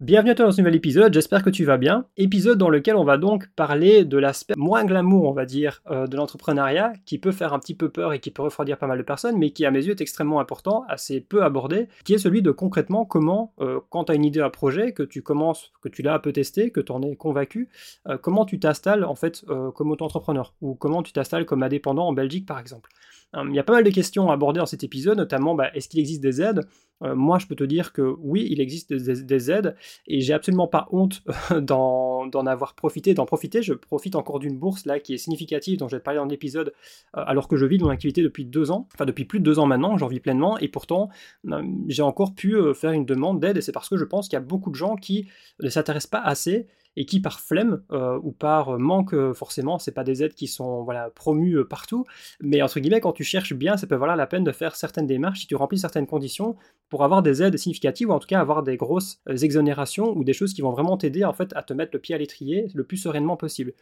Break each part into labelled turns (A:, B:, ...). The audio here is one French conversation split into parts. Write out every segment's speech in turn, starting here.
A: Bienvenue à toi dans ce nouvel épisode, j'espère que tu vas bien. Épisode dans lequel on va donc parler de l'aspect moins glamour, on va dire, euh, de l'entrepreneuriat, qui peut faire un petit peu peur et qui peut refroidir pas mal de personnes, mais qui à mes yeux est extrêmement important, assez peu abordé, qui est celui de concrètement comment, euh, quand tu as une idée, un projet, que tu commences, que tu l'as un peu testé, que tu en es convaincu, euh, comment tu t'installes en fait comme auto-entrepreneur, ou comment tu t'installes comme indépendant en Belgique par exemple. Il y a pas mal de questions à aborder dans cet épisode, notamment bah, est-ce qu'il existe des aides Moi je peux te dire que oui, il existe des aides et j'ai absolument pas honte d'en avoir profité, d'en profiter. Je profite encore d'une bourse là qui est significative, dont je vais te parler dans l'épisode, euh, alors que je vis de mon activité depuis deux ans, enfin depuis plus de deux ans maintenant, j'en vis pleinement, et pourtant euh, j'ai encore pu euh, faire une demande d'aide, et c'est parce que je pense qu'il y a beaucoup de gens qui ne s'intéressent pas assez et qui par flemme euh, ou par manque euh, forcément, c'est pas des aides qui sont voilà promues euh, partout, mais entre guillemets quand tu cherches bien, ça peut valoir la peine de faire certaines démarches si tu remplis certaines conditions pour avoir des aides significatives ou en tout cas avoir des grosses exonérations ou des choses qui vont vraiment t'aider en fait à te mettre le pied à l'étrier le plus sereinement possible.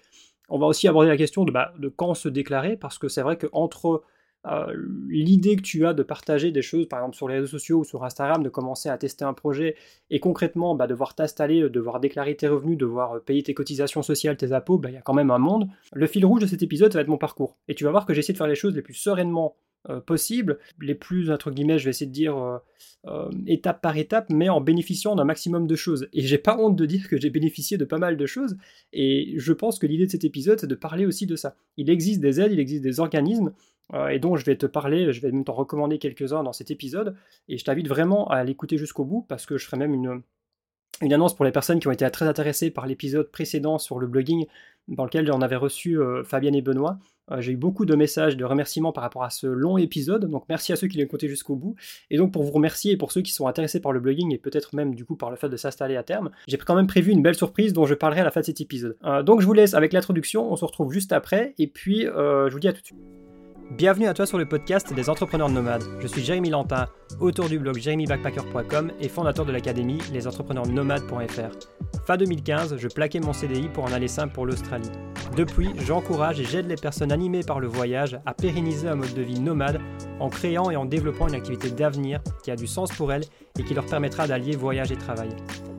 A: On va aussi aborder la question de, bah, quand se déclarer parce que c'est vrai que entre euh, l'idée que tu as de partager des choses, par exemple sur les réseaux sociaux ou sur Instagram, de commencer à tester un projet et concrètement bah, devoir t'installer, euh, devoir déclarer tes revenus, devoir euh, payer tes cotisations sociales, tes impôts, bah, il y a quand même un monde. Le fil rouge de cet épisode, va être mon parcours. Et tu vas voir que j'essaie de faire les choses les plus sereinement possibles, les plus, entre guillemets, je vais essayer de dire étape par étape, mais en bénéficiant d'un maximum de choses. Et j'ai pas honte de dire que j'ai bénéficié de pas mal de choses, et je pense que l'idée de cet épisode, c'est de parler aussi de ça. Il existe des aides, il existe des organismes euh, et dont je vais te parler, je vais même t'en recommander quelques-uns dans cet épisode, et je t'invite vraiment à l'écouter jusqu'au bout, parce que je ferai même une, une annonce pour les personnes qui ont été très intéressées par l'épisode précédent sur le blogging, dans lequel on avait reçu euh, Fabienne et Benoît. Euh, j'ai eu beaucoup de messages de remerciements par rapport à ce long épisode, donc merci à ceux qui l'ont écouté jusqu'au bout. Et donc pour vous remercier et pour ceux qui sont intéressés par le blogging et peut-être même du coup par le fait de s'installer à terme, j'ai quand même prévu une belle surprise dont je parlerai à la fin de cet épisode. donc je vous laisse avec l'introduction, on se retrouve juste après, et puis je vous dis à tout de suite. Bienvenue à toi sur le podcast des entrepreneurs nomades. Je suis Jérémy Lantin, auteur du blog jérémybackpacker.com et fondateur de l'académie lesentrepreneursnomades.fr. Fin 2015, je plaquais mon CDI pour en aller simple pour l'Australie. Depuis, j'encourage et j'aide les personnes animées par le voyage à pérenniser un mode de vie nomade en créant et en développant une activité d'avenir qui a du sens pour elles et qui leur permettra d'allier voyage et travail.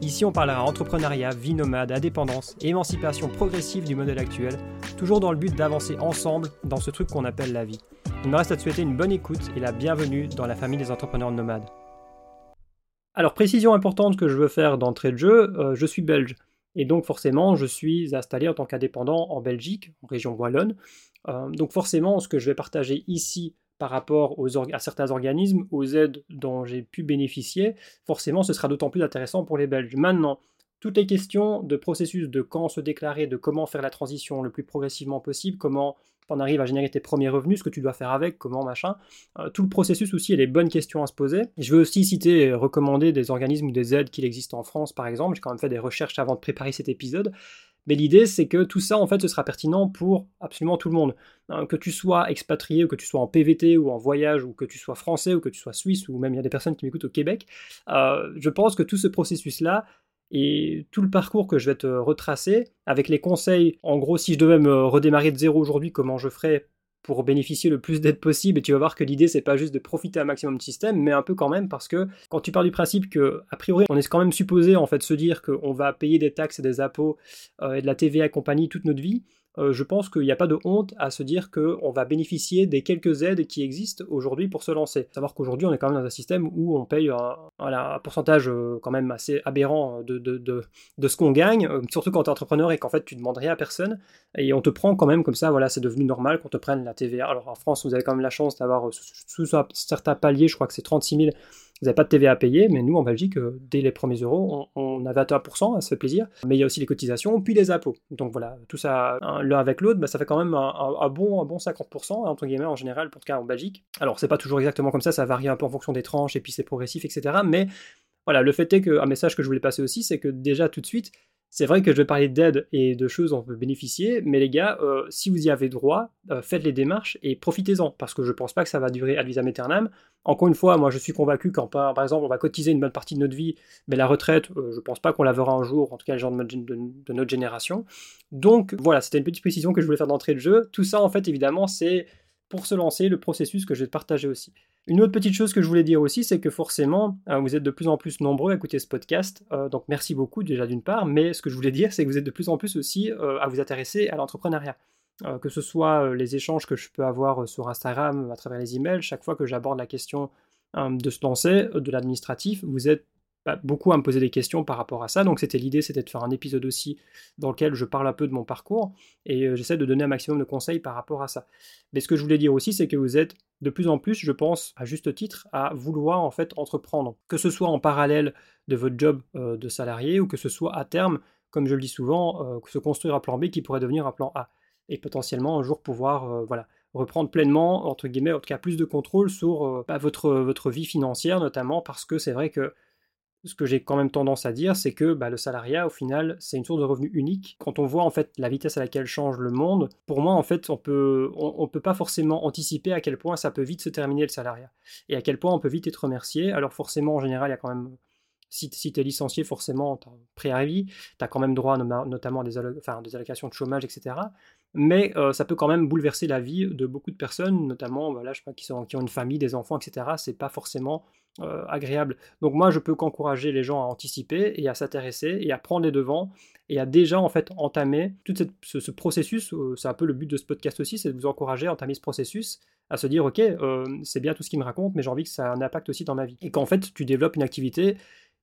A: Ici, on parlera entrepreneuriat, vie nomade, indépendance, émancipation progressive du modèle actuel, toujours dans le but d'avancer ensemble dans ce truc qu'on appelle la vie. Il me reste à te souhaiter une bonne écoute et la bienvenue dans la famille des entrepreneurs nomades. Alors, précision importante que je veux faire d'entrée de jeu, euh, je suis belge. Et donc forcément, je suis installé en tant qu'indépendant en Belgique, en région wallonne. Euh, donc forcément, ce que je vais partager ici par rapport à certains organismes, aux aides dont j'ai pu bénéficier, forcément ce sera d'autant plus intéressant pour les Belges. Maintenant, toutes les questions de processus, de quand se déclarer, de comment faire la transition le plus progressivement possible, comment on arrive à générer tes premiers revenus, ce que tu dois faire avec, comment machin, euh, tout le processus aussi et les bonnes questions à se poser. Je veux aussi citer et recommander des organismes ou des aides qui existent en France par exemple, j'ai quand même fait des recherches avant de préparer cet épisode, mais l'idée, c'est que tout ça, en fait, ce sera pertinent pour absolument tout le monde. Hein, que tu sois expatrié, ou que tu sois en PVT, ou en voyage, ou que tu sois français, ou que tu sois suisse, ou même il y a des personnes qui m'écoutent au Québec, euh, je pense que tout ce processus-là, et tout le parcours que je vais te retracer, avec les conseils, en gros, si je devais me redémarrer de zéro aujourd'hui, comment je ferais pour bénéficier le plus d'aide possible? Et tu vas voir que l'idée c'est pas juste de profiter un maximum du système mais un peu quand même parce que quand tu pars du principe que a priori on est quand même supposé en fait se dire qu'on va payer des taxes et des impôts euh, et de la TVA et compagnie toute notre vie euh, je pense qu'il n'y a pas de honte à se dire qu'on va bénéficier des quelques aides qui existent aujourd'hui pour se lancer. Savoir qu'aujourd'hui, on est quand même dans un système où on paye un, pourcentage euh, quand même assez aberrant de, de, ce qu'on gagne, euh, surtout quand tu es entrepreneur et qu'en fait tu ne demandes rien à personne, et on te prend quand même comme ça, voilà, c'est devenu normal qu'on te prenne la TVA. Alors en France, vous avez quand même la chance d'avoir sous, sous certains paliers, je crois que c'est 36 000 vous n'avez pas de TVA à payer, mais nous en Belgique, euh, dès les premiers euros, on, avait à 21%, ça fait plaisir. Mais il y a aussi les cotisations, puis les impôts. Donc voilà, tout ça l'un avec l'autre, bah, ça fait quand même un, bon, un bon 50%, entre guillemets, en général, pour le cas en Belgique. Alors c'est pas toujours exactement comme ça, ça varie un peu en fonction des tranches, et puis c'est progressif, etc. Mais voilà, le fait est qu'un message que je voulais passer aussi, c'est que déjà tout de suite, c'est vrai que je vais parler d'aide et de choses dont on peut bénéficier, mais les gars, euh, si vous y avez droit, euh, faites les démarches et profitez-en, parce que je ne pense pas que ça va durer ad vitam aeternam. Encore une fois, moi je suis convaincu quand par, exemple on va cotiser une bonne partie de notre vie, mais la retraite, euh, je ne pense pas qu'on la verra un jour, en tout cas les gens de, de notre génération. Donc voilà, c'était une petite précision que je voulais faire d'entrée de jeu. Tout ça en fait évidemment c'est pour se lancer, le processus que je vais partager aussi. Une autre petite chose que je voulais dire aussi, c'est que forcément, euh, vous êtes de plus en plus nombreux à écouter ce podcast, euh, donc merci beaucoup déjà d'une part, mais ce que je voulais dire, c'est que vous êtes de plus en plus aussi euh, à vous intéresser à l'entrepreneuriat. que ce soit les échanges que je peux avoir sur Instagram, à travers les emails, chaque fois que j'aborde la question de se lancer, de l'administratif, vous êtes beaucoup à me poser des questions par rapport à ça. Donc c'était l'idée, c'était de faire un épisode aussi dans lequel je parle un peu de mon parcours et euh, j'essaie de donner un maximum de conseils par rapport à ça. Mais ce que je voulais dire aussi, c'est que vous êtes de plus en plus, je pense, à juste titre, à vouloir en fait entreprendre, que ce soit en parallèle de votre job euh, de salarié ou que ce soit à terme, comme je le dis souvent, euh, se construire un plan B qui pourrait devenir un plan A et potentiellement un jour pouvoir, voilà reprendre pleinement, entre guillemets, en tout cas plus de contrôle sur bah, votre, votre vie financière, notamment parce que c'est vrai que ce que j'ai quand même tendance à dire, c'est que bah, le salariat, au final, c'est une source de revenus unique. Quand on voit en fait la vitesse à laquelle change le monde, pour moi, en fait, on peut, on, peut pas forcément anticiper à quel point ça peut vite se terminer le salariat et à quel point on peut vite être remercié. Alors forcément, en général, il y a quand même si, tu es licencié, forcément, tu as préavis, tu as quand même droit notamment à des, allocations de chômage, etc. Mais euh, ça peut quand même bouleverser la vie de beaucoup de personnes, notamment voilà, je sais pas, qui, sont, qui ont une famille, des enfants, etc. C'est pas forcément euh, agréable. Donc moi, je peux qu'encourager les gens à anticiper et à s'intéresser et à prendre les devants et à déjà en fait entamer tout ce, processus. Euh, c'est un peu le but de ce podcast aussi, c'est de vous encourager à entamer ce processus, à se dire ok, c'est bien tout ce qu'il me raconte, mais j'ai envie que ça ait un impact aussi dans ma vie. Et qu'en fait, tu développes une activité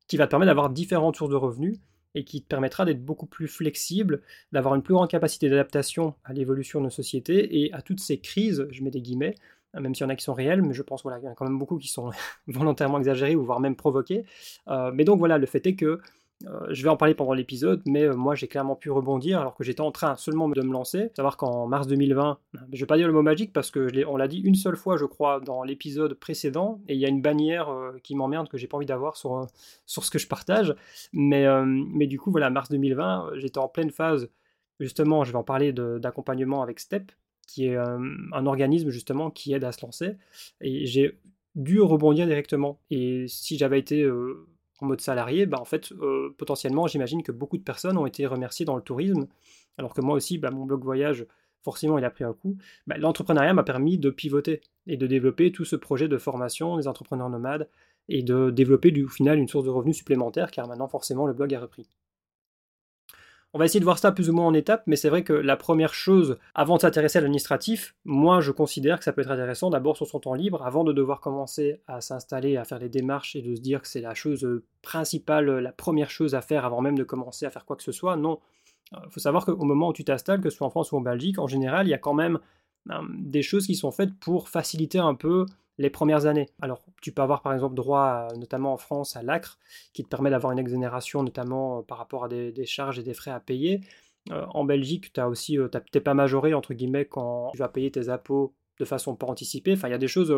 A: qui va te permettre d'avoir différentes sources de revenus et qui te permettra d'être beaucoup plus flexible, d'avoir une plus grande capacité d'adaptation à l'évolution de nos sociétés et à toutes ces crises, je mets des guillemets, même s'il y en a qui sont réelles, mais je pense qu'il y en a quand même beaucoup qui sont volontairement exagérées ou voire même provoquées. Euh, mais donc voilà, le fait est que euh, je vais en parler pendant l'épisode, mais euh, moi j'ai clairement pu rebondir alors que j'étais en train seulement de me lancer. Savoir qu'en mars 2020, je vais pas dire le mot magique parce que on l'a dit une seule fois, je crois, dans l'épisode précédent, et il y a une bannière euh, qui m'emmerde que j'ai pas envie d'avoir sur, sur ce que je partage. Mais, mais du coup, voilà, mars 2020, j'étais en pleine phase, justement, je vais en parler d'accompagnement avec STEP, qui est un organisme justement qui aide à se lancer, et j'ai dû rebondir directement. Et si j'avais été en mode salarié, bah, en fait, euh, potentiellement, j'imagine que beaucoup de personnes ont été remerciées dans le tourisme, alors que moi aussi, bah, mon blog voyage, forcément, il a pris un coup. Bah, l'entrepreneuriat m'a permis de pivoter et de développer tout ce projet de formation des entrepreneurs nomades et de développer du au final une source de revenus supplémentaire, car maintenant, forcément, le blog a repris. On va essayer de voir ça plus ou moins en étapes, mais c'est vrai que la première chose, avant de s'intéresser à l'administratif, moi je considère que ça peut être intéressant d'abord sur son temps libre, avant de devoir commencer à s'installer, à faire les démarches et de se dire que c'est la chose principale, la première chose à faire avant même de commencer à faire quoi que ce soit. Non, il euh, faut savoir qu'au moment où tu t'installes, que ce soit en France ou en Belgique, en général, il y a quand même euh, des choses qui sont faites pour faciliter un peu les premières années. Alors, tu peux avoir par exemple droit, notamment en France, à l'ACRE, qui te permet d'avoir une exonération, notamment euh, par rapport à des, charges et des frais à payer. Euh, en Belgique, tu as aussi, euh, pas majoré, entre guillemets, quand tu vas payer tes impôts de façon pas anticipée. Enfin, il y a des choses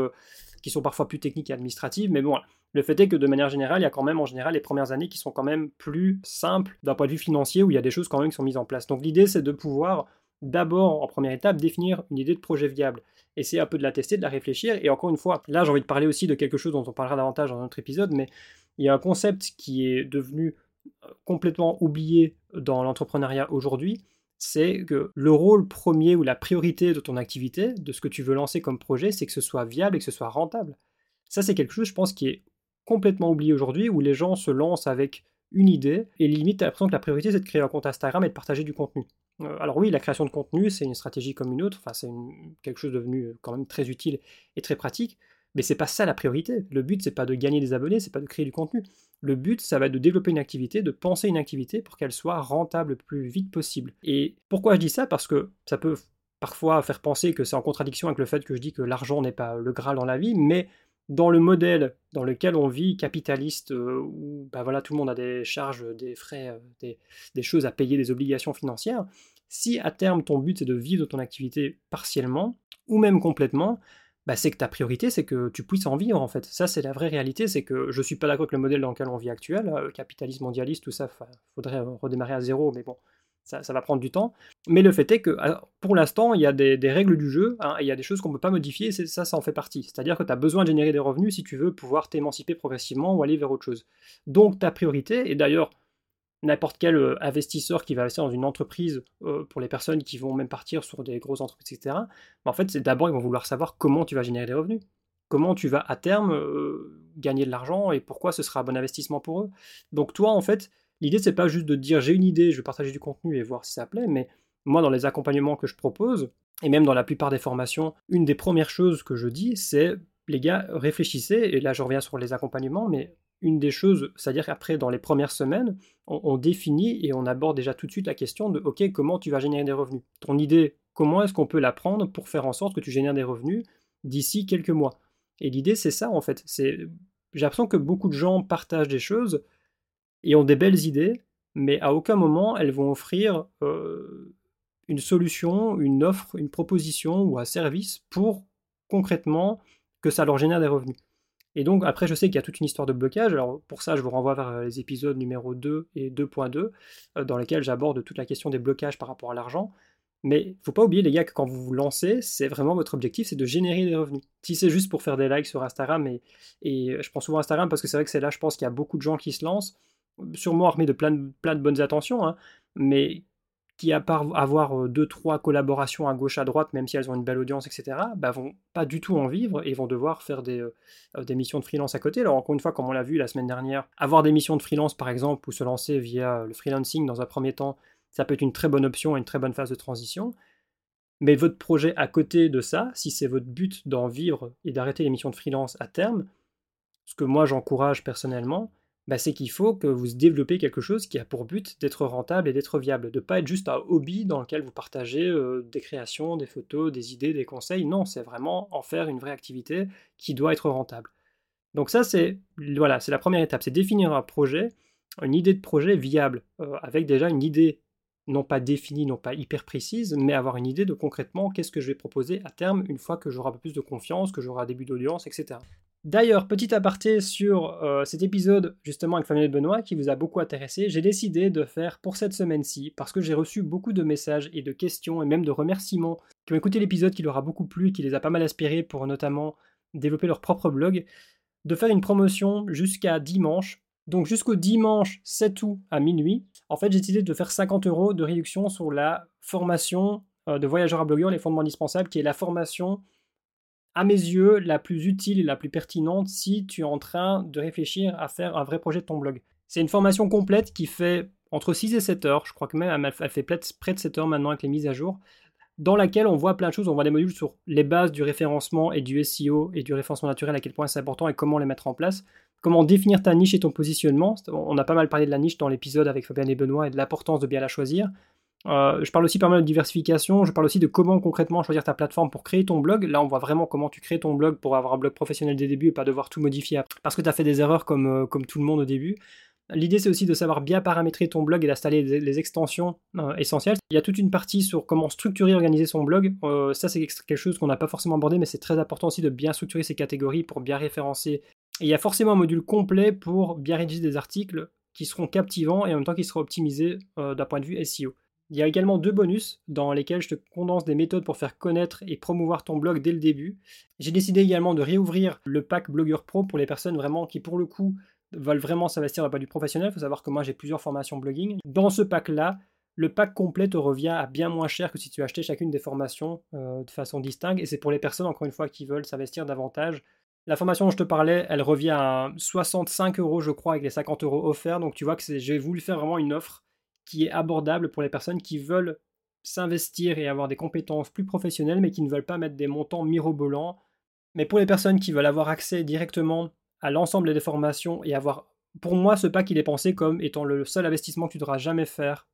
A: qui sont parfois plus techniques et administratives, mais bon, le fait est que de manière générale, il y a quand même en général les premières années qui sont quand même plus simples d'un point de vue financier, où il y a des choses quand même qui sont mises en place. Donc l'idée, c'est de pouvoir d'abord, en première étape, définir une idée de projet viable essayer un peu de la tester, de la réfléchir. Et encore une fois, là j'ai envie de parler aussi de quelque chose dont on parlera davantage dans un autre épisode, mais il y a un concept qui est devenu euh, complètement oublié dans l'entrepreneuriat aujourd'hui, c'est que le rôle premier ou la priorité de ton activité, de ce que tu veux lancer comme projet, c'est que ce soit viable et que ce soit rentable. Ça c'est quelque chose, je pense, qui est complètement oublié aujourd'hui, où les gens se lancent avec une idée, et limite, tu as l'impression que la priorité c'est de créer un compte Instagram et de partager du contenu. Euh, alors oui, la création de contenu, c'est une stratégie comme une autre, enfin, c'est quelque chose devenu euh, quand même très utile et très pratique, mais c'est pas ça la priorité. Le but, c'est pas de gagner des abonnés, c'est pas de créer du contenu. Le but, ça va être de développer une activité, de penser une activité pour qu'elle soit rentable le plus vite possible. Et pourquoi je dis ça? Parce que ça peut parfois faire penser que c'est en contradiction avec le fait que je dis que l'argent n'est pas le Graal dans la vie, mais dans le modèle dans lequel on vit, capitaliste, euh, où bah voilà, tout le monde a des charges, des frais, euh, des, choses à payer, des obligations financières, si à terme ton but c'est de vivre de ton activité partiellement, ou même complètement, bah c'est que ta priorité c'est que tu puisses en vivre en fait. Ça c'est la vraie réalité, c'est que je suis pas d'accord avec le modèle dans lequel on vit actuel, euh, capitalisme mondialiste, tout ça, faudrait redémarrer à zéro, mais bon, ça, va prendre du temps. Mais le fait est que pour l'instant, il y a des, règles du jeu, hein, il y a des choses qu'on ne peut pas modifier, et ça, ça en fait partie. C'est-à-dire que tu as besoin de générer des revenus si tu veux pouvoir t'émanciper progressivement ou aller vers autre chose. Donc ta priorité, et d'ailleurs, n'importe quel euh, investisseur qui va investir dans une entreprise, euh, pour les personnes qui vont même partir sur des grosses entreprises, etc., en fait, c'est d'abord, ils vont vouloir savoir comment tu vas générer des revenus. Comment tu vas à terme euh, gagner de l'argent et pourquoi ce sera un bon investissement pour eux. Donc toi, en fait, l'idée, c'est pas juste de dire j'ai une idée, je vais partager du contenu et voir si ça plaît, mais moi, dans les accompagnements que je propose, et même dans la plupart des formations, une des premières choses que je dis, c'est les gars, réfléchissez, et là je reviens sur les accompagnements, mais une des choses, c'est-à-dire qu'après, dans les premières semaines, on, définit et on aborde déjà tout de suite la question de, OK, comment tu vas générer des revenus? Ton idée, comment est-ce qu'on peut la prendre pour faire en sorte que tu génères des revenus d'ici quelques mois? Et l'idée, c'est ça, en fait. C'est, j'ai l'impression que beaucoup de gens partagent des choses et ont des belles idées, mais à aucun moment elles vont offrir euh, une solution, une offre, une proposition ou un service pour concrètement que ça leur génère des revenus. Et donc, après, je sais qu'il y a toute une histoire de blocage. Alors, pour ça, je vous renvoie vers les épisodes numéro 2 et 2.2, euh, dans lesquels j'aborde toute la question des blocages par rapport à l'argent. Mais il faut pas oublier, les gars, que quand vous vous lancez, c'est vraiment votre objectif, c'est de générer des revenus. Si c'est juste pour faire des likes sur Instagram, et, et je prends souvent Instagram parce que c'est vrai que c'est là, je pense qu'il y a beaucoup de gens qui se lancent, sûrement armés de plein de, plein de bonnes intentions, hein, mais qui, à part avoir deux, trois collaborations à gauche, à droite, même si elles ont une belle audience, etc., bah, vont pas du tout en vivre et vont devoir faire des, des missions de freelance à côté. Alors, encore une fois, comme on l'a vu la semaine dernière, avoir des missions de freelance, par exemple, ou se lancer via le freelancing dans un premier temps, ça peut être une très bonne option et une très bonne phase de transition. Mais votre projet à côté de ça, si c'est votre but d'en vivre et d'arrêter les missions de freelance à terme, ce que moi j'encourage personnellement, bah, c'est qu'il faut que vous développez quelque chose qui a pour but d'être rentable et d'être viable, de ne pas être juste un hobby dans lequel vous partagez euh, des créations, des photos, des idées, des conseils. Non, c'est vraiment en faire une vraie activité qui doit être rentable. Donc ça, c'est voilà, c'est la première étape, c'est définir un projet, une idée de projet viable, euh, avec déjà une idée non pas définie, non pas hyper précise, mais avoir une idée de concrètement qu'est-ce que je vais proposer à terme une fois que j'aurai un peu plus de confiance, que j'aurai un début d'audience, etc. D'ailleurs, petit aparté sur euh, cet épisode justement avec Famille Benoît qui vous a beaucoup intéressé, j'ai décidé de faire pour cette semaine-ci, parce que j'ai reçu beaucoup de messages et de questions et même de remerciements qui ont écouté l'épisode qui leur a beaucoup plu et qui les a pas mal inspirés pour notamment développer leur propre blog, de faire une promotion jusqu'à dimanche. Donc jusqu'au dimanche 7 août à minuit, en fait j'ai décidé de faire 50 euros de réduction sur la formation euh, de voyageurs à blogueurs, les fondements indispensables, qui est la formation à mes yeux, la plus utile et la plus pertinente si tu es en train de réfléchir à faire un vrai projet de ton blog. C'est une formation complète qui fait entre 6 et 7 heures, je crois que même elle fait près de 7 heures maintenant avec les mises à jour, dans laquelle on voit plein de choses, on voit des modules sur les bases du référencement et du SEO et du référencement naturel, à quel point c'est important et comment les mettre en place, comment définir ta niche et ton positionnement. On a pas mal parlé de la niche dans l'épisode avec Fabien et Benoît et de l'importance de bien la choisir. Euh, je parle aussi pas mal de diversification, je parle aussi de comment concrètement choisir ta plateforme pour créer ton blog. Là, on voit vraiment comment tu crées ton blog pour avoir un blog professionnel dès le début et pas devoir tout modifier parce que tu as fait des erreurs comme, euh, comme tout le monde au début. L'idée, c'est aussi de savoir bien paramétrer ton blog et d'installer les extensions euh, essentielles. Il y a toute une partie sur comment structurer et organiser son blog. ça, c'est quelque chose qu'on n'a pas forcément abordé, mais c'est très important aussi de bien structurer ses catégories pour bien référencer. Et il y a forcément un module complet pour bien rédiger des articles qui seront captivants et en même temps qui seront optimisés d'un point de vue SEO. Il y a également deux bonus dans lesquels je te condense des méthodes pour faire connaître et promouvoir ton blog dès le début. J'ai décidé également de réouvrir le pack Blogueur Pro pour les personnes vraiment qui pour le coup veulent vraiment s'investir dans pas du professionnel. Il faut savoir que moi j'ai plusieurs formations blogging. Dans ce pack-là, le pack complet te revient à bien moins cher que si tu achetais chacune des formations euh, de façon distincte. Et c'est pour les personnes, encore une fois, qui veulent s'investir davantage. La formation dont je te parlais, elle revient à 65 euros, je crois, avec les 50 euros offerts. Donc tu vois que j'ai voulu faire vraiment une offre qui est abordable pour les personnes qui veulent s'investir et avoir des compétences plus professionnelles, mais qui ne veulent pas mettre des montants mirobolants. Mais pour les personnes qui veulent avoir accès directement à l'ensemble des formations et avoir, pour moi, ce pack, il est pensé comme étant le seul investissement que tu devras jamais faire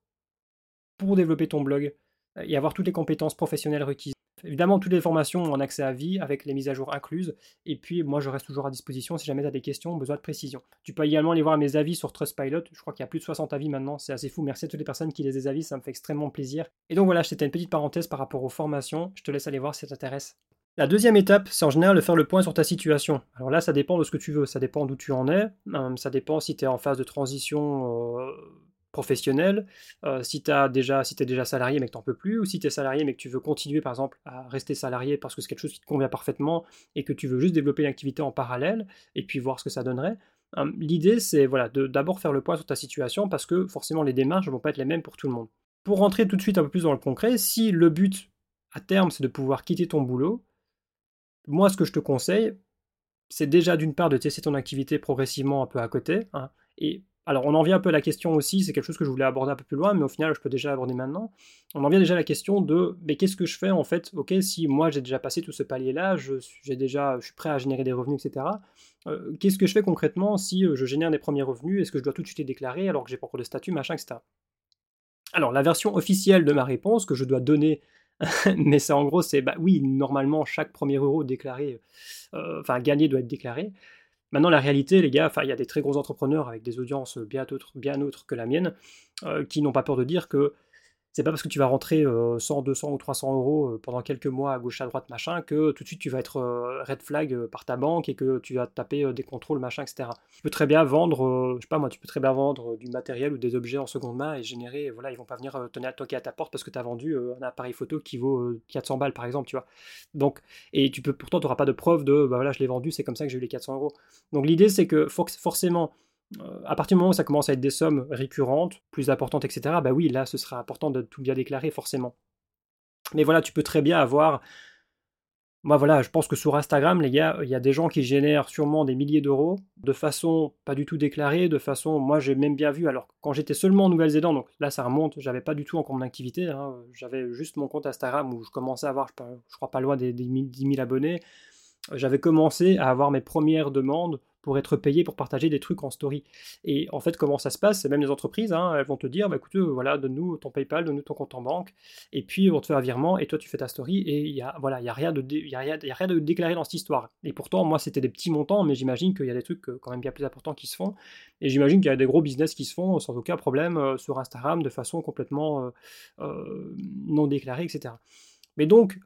A: pour développer ton blog et avoir toutes les compétences professionnelles requises. Évidemment, toutes les formations ont accès à vie avec les mises à jour incluses. Et puis, moi, je reste toujours à disposition si jamais tu as des questions, besoin de précision. Tu peux également aller voir mes avis sur Trustpilot. Je crois qu'il y a plus de 60 avis maintenant. C'est assez fou. Merci à toutes les personnes qui les avis. Ça me fait extrêmement plaisir. Et donc voilà, c'était une petite parenthèse par rapport aux formations. Je te laisse aller voir si ça t'intéresse. La deuxième étape, c'est en général de faire le point sur ta situation. Alors là, ça dépend de ce que tu veux, ça dépend d'où tu en es, euh, ça dépend si tu es en phase de transition euh, professionnel, euh, si tu déjà, si es déjà salarié mais que tu n'en peux plus, ou si tu es salarié mais que tu veux continuer par exemple à rester salarié parce que c'est quelque chose qui te convient parfaitement et que tu veux juste développer une activité en parallèle et puis voir ce que ça donnerait. L'idée, c'est voilà, d'abord faire le point sur ta situation parce que forcément les démarches ne vont pas être les mêmes pour tout le monde. Pour rentrer tout de suite un peu plus dans le concret, si le but à terme c'est de pouvoir quitter ton boulot, moi ce que je te conseille, c'est déjà d'une part de tester ton activité progressivement un peu à côté. Hein, et alors on en vient un peu à la question aussi, c'est quelque chose que je voulais aborder un peu plus loin, mais au final je peux déjà aborder maintenant. On en vient déjà à la question de mais qu'est-ce que je fais en fait? Ok, si moi j'ai déjà passé tout ce palier-là, je, j'ai déjà, suis prêt à générer des revenus, etc. Euh, qu'est-ce que je fais concrètement si euh, je génère des premiers revenus? Est-ce que je dois tout de suite les déclarer alors que j'ai pas encore de statut, machin, etc. Alors la version officielle de ma réponse que je dois donner mais c'est en gros, c'est bah oui, normalement, chaque premier euro déclaré, euh, enfin gagné doit être déclaré. Maintenant, la réalité, les gars, il y a des très gros entrepreneurs avec des audiences bien autres, que la mienne, euh, qui n'ont pas peur de dire que c'est pas parce que tu vas rentrer 100, euh, 200 ou 300 euros euh, pendant quelques mois à gauche à droite machin que tout de suite tu vas être euh, red flag par ta banque et que tu vas taper des contrôles machin etc. Tu peux très bien vendre, je sais pas moi, tu peux très bien vendre du matériel ou des objets en seconde main et générer, voilà, ils vont pas venir tenir toquer à ta porte parce que tu as vendu un appareil photo qui vaut 400 balles par exemple, tu vois. Donc, et tu peux pourtant tu n'auras pas de preuve de bah voilà je l'ai vendu, c'est comme ça que j'ai eu les 400 euros. Donc l'idée c'est que forcément à partir du moment où ça commence à être des sommes récurrentes, plus importantes, etc., bah oui, là, ce sera important de tout bien déclarer, forcément. Mais voilà, tu peux très bien avoir. Moi, voilà, je pense que sur Instagram, les gars, il y a des gens qui génèrent sûrement des milliers d'euros de façon pas du tout déclarée, de façon. Moi, j'ai même bien vu. Alors, quand j'étais seulement en Nouvelle-Zélande, donc là, ça remonte, j'avais pas du tout encore mon activité. Hein, j'avais juste mon compte Instagram où je commençais à avoir, je, crois, pas loin des, des 10 000 abonnés. J'avais commencé à avoir mes premières demandes pour être payé pour partager des trucs en story. Et en fait, comment ça se passe C'est même les entreprises, hein, elles vont te dire, bah, écoute, euh, voilà, donne-nous ton PayPal, donne-nous ton compte en banque, et puis on te fait un virement, et toi tu fais ta story, et il y a, voilà, il y a rien de, y a rien, a rien de déclaré dans cette histoire. Et pourtant, moi, c'était des petits montants, mais j'imagine qu'il y a des trucs euh, quand même bien plus importants qui se font, et j'imagine qu'il y a des gros business qui se font sans aucun problème euh, sur Instagram de façon complètement non déclarée, etc. Mais donc,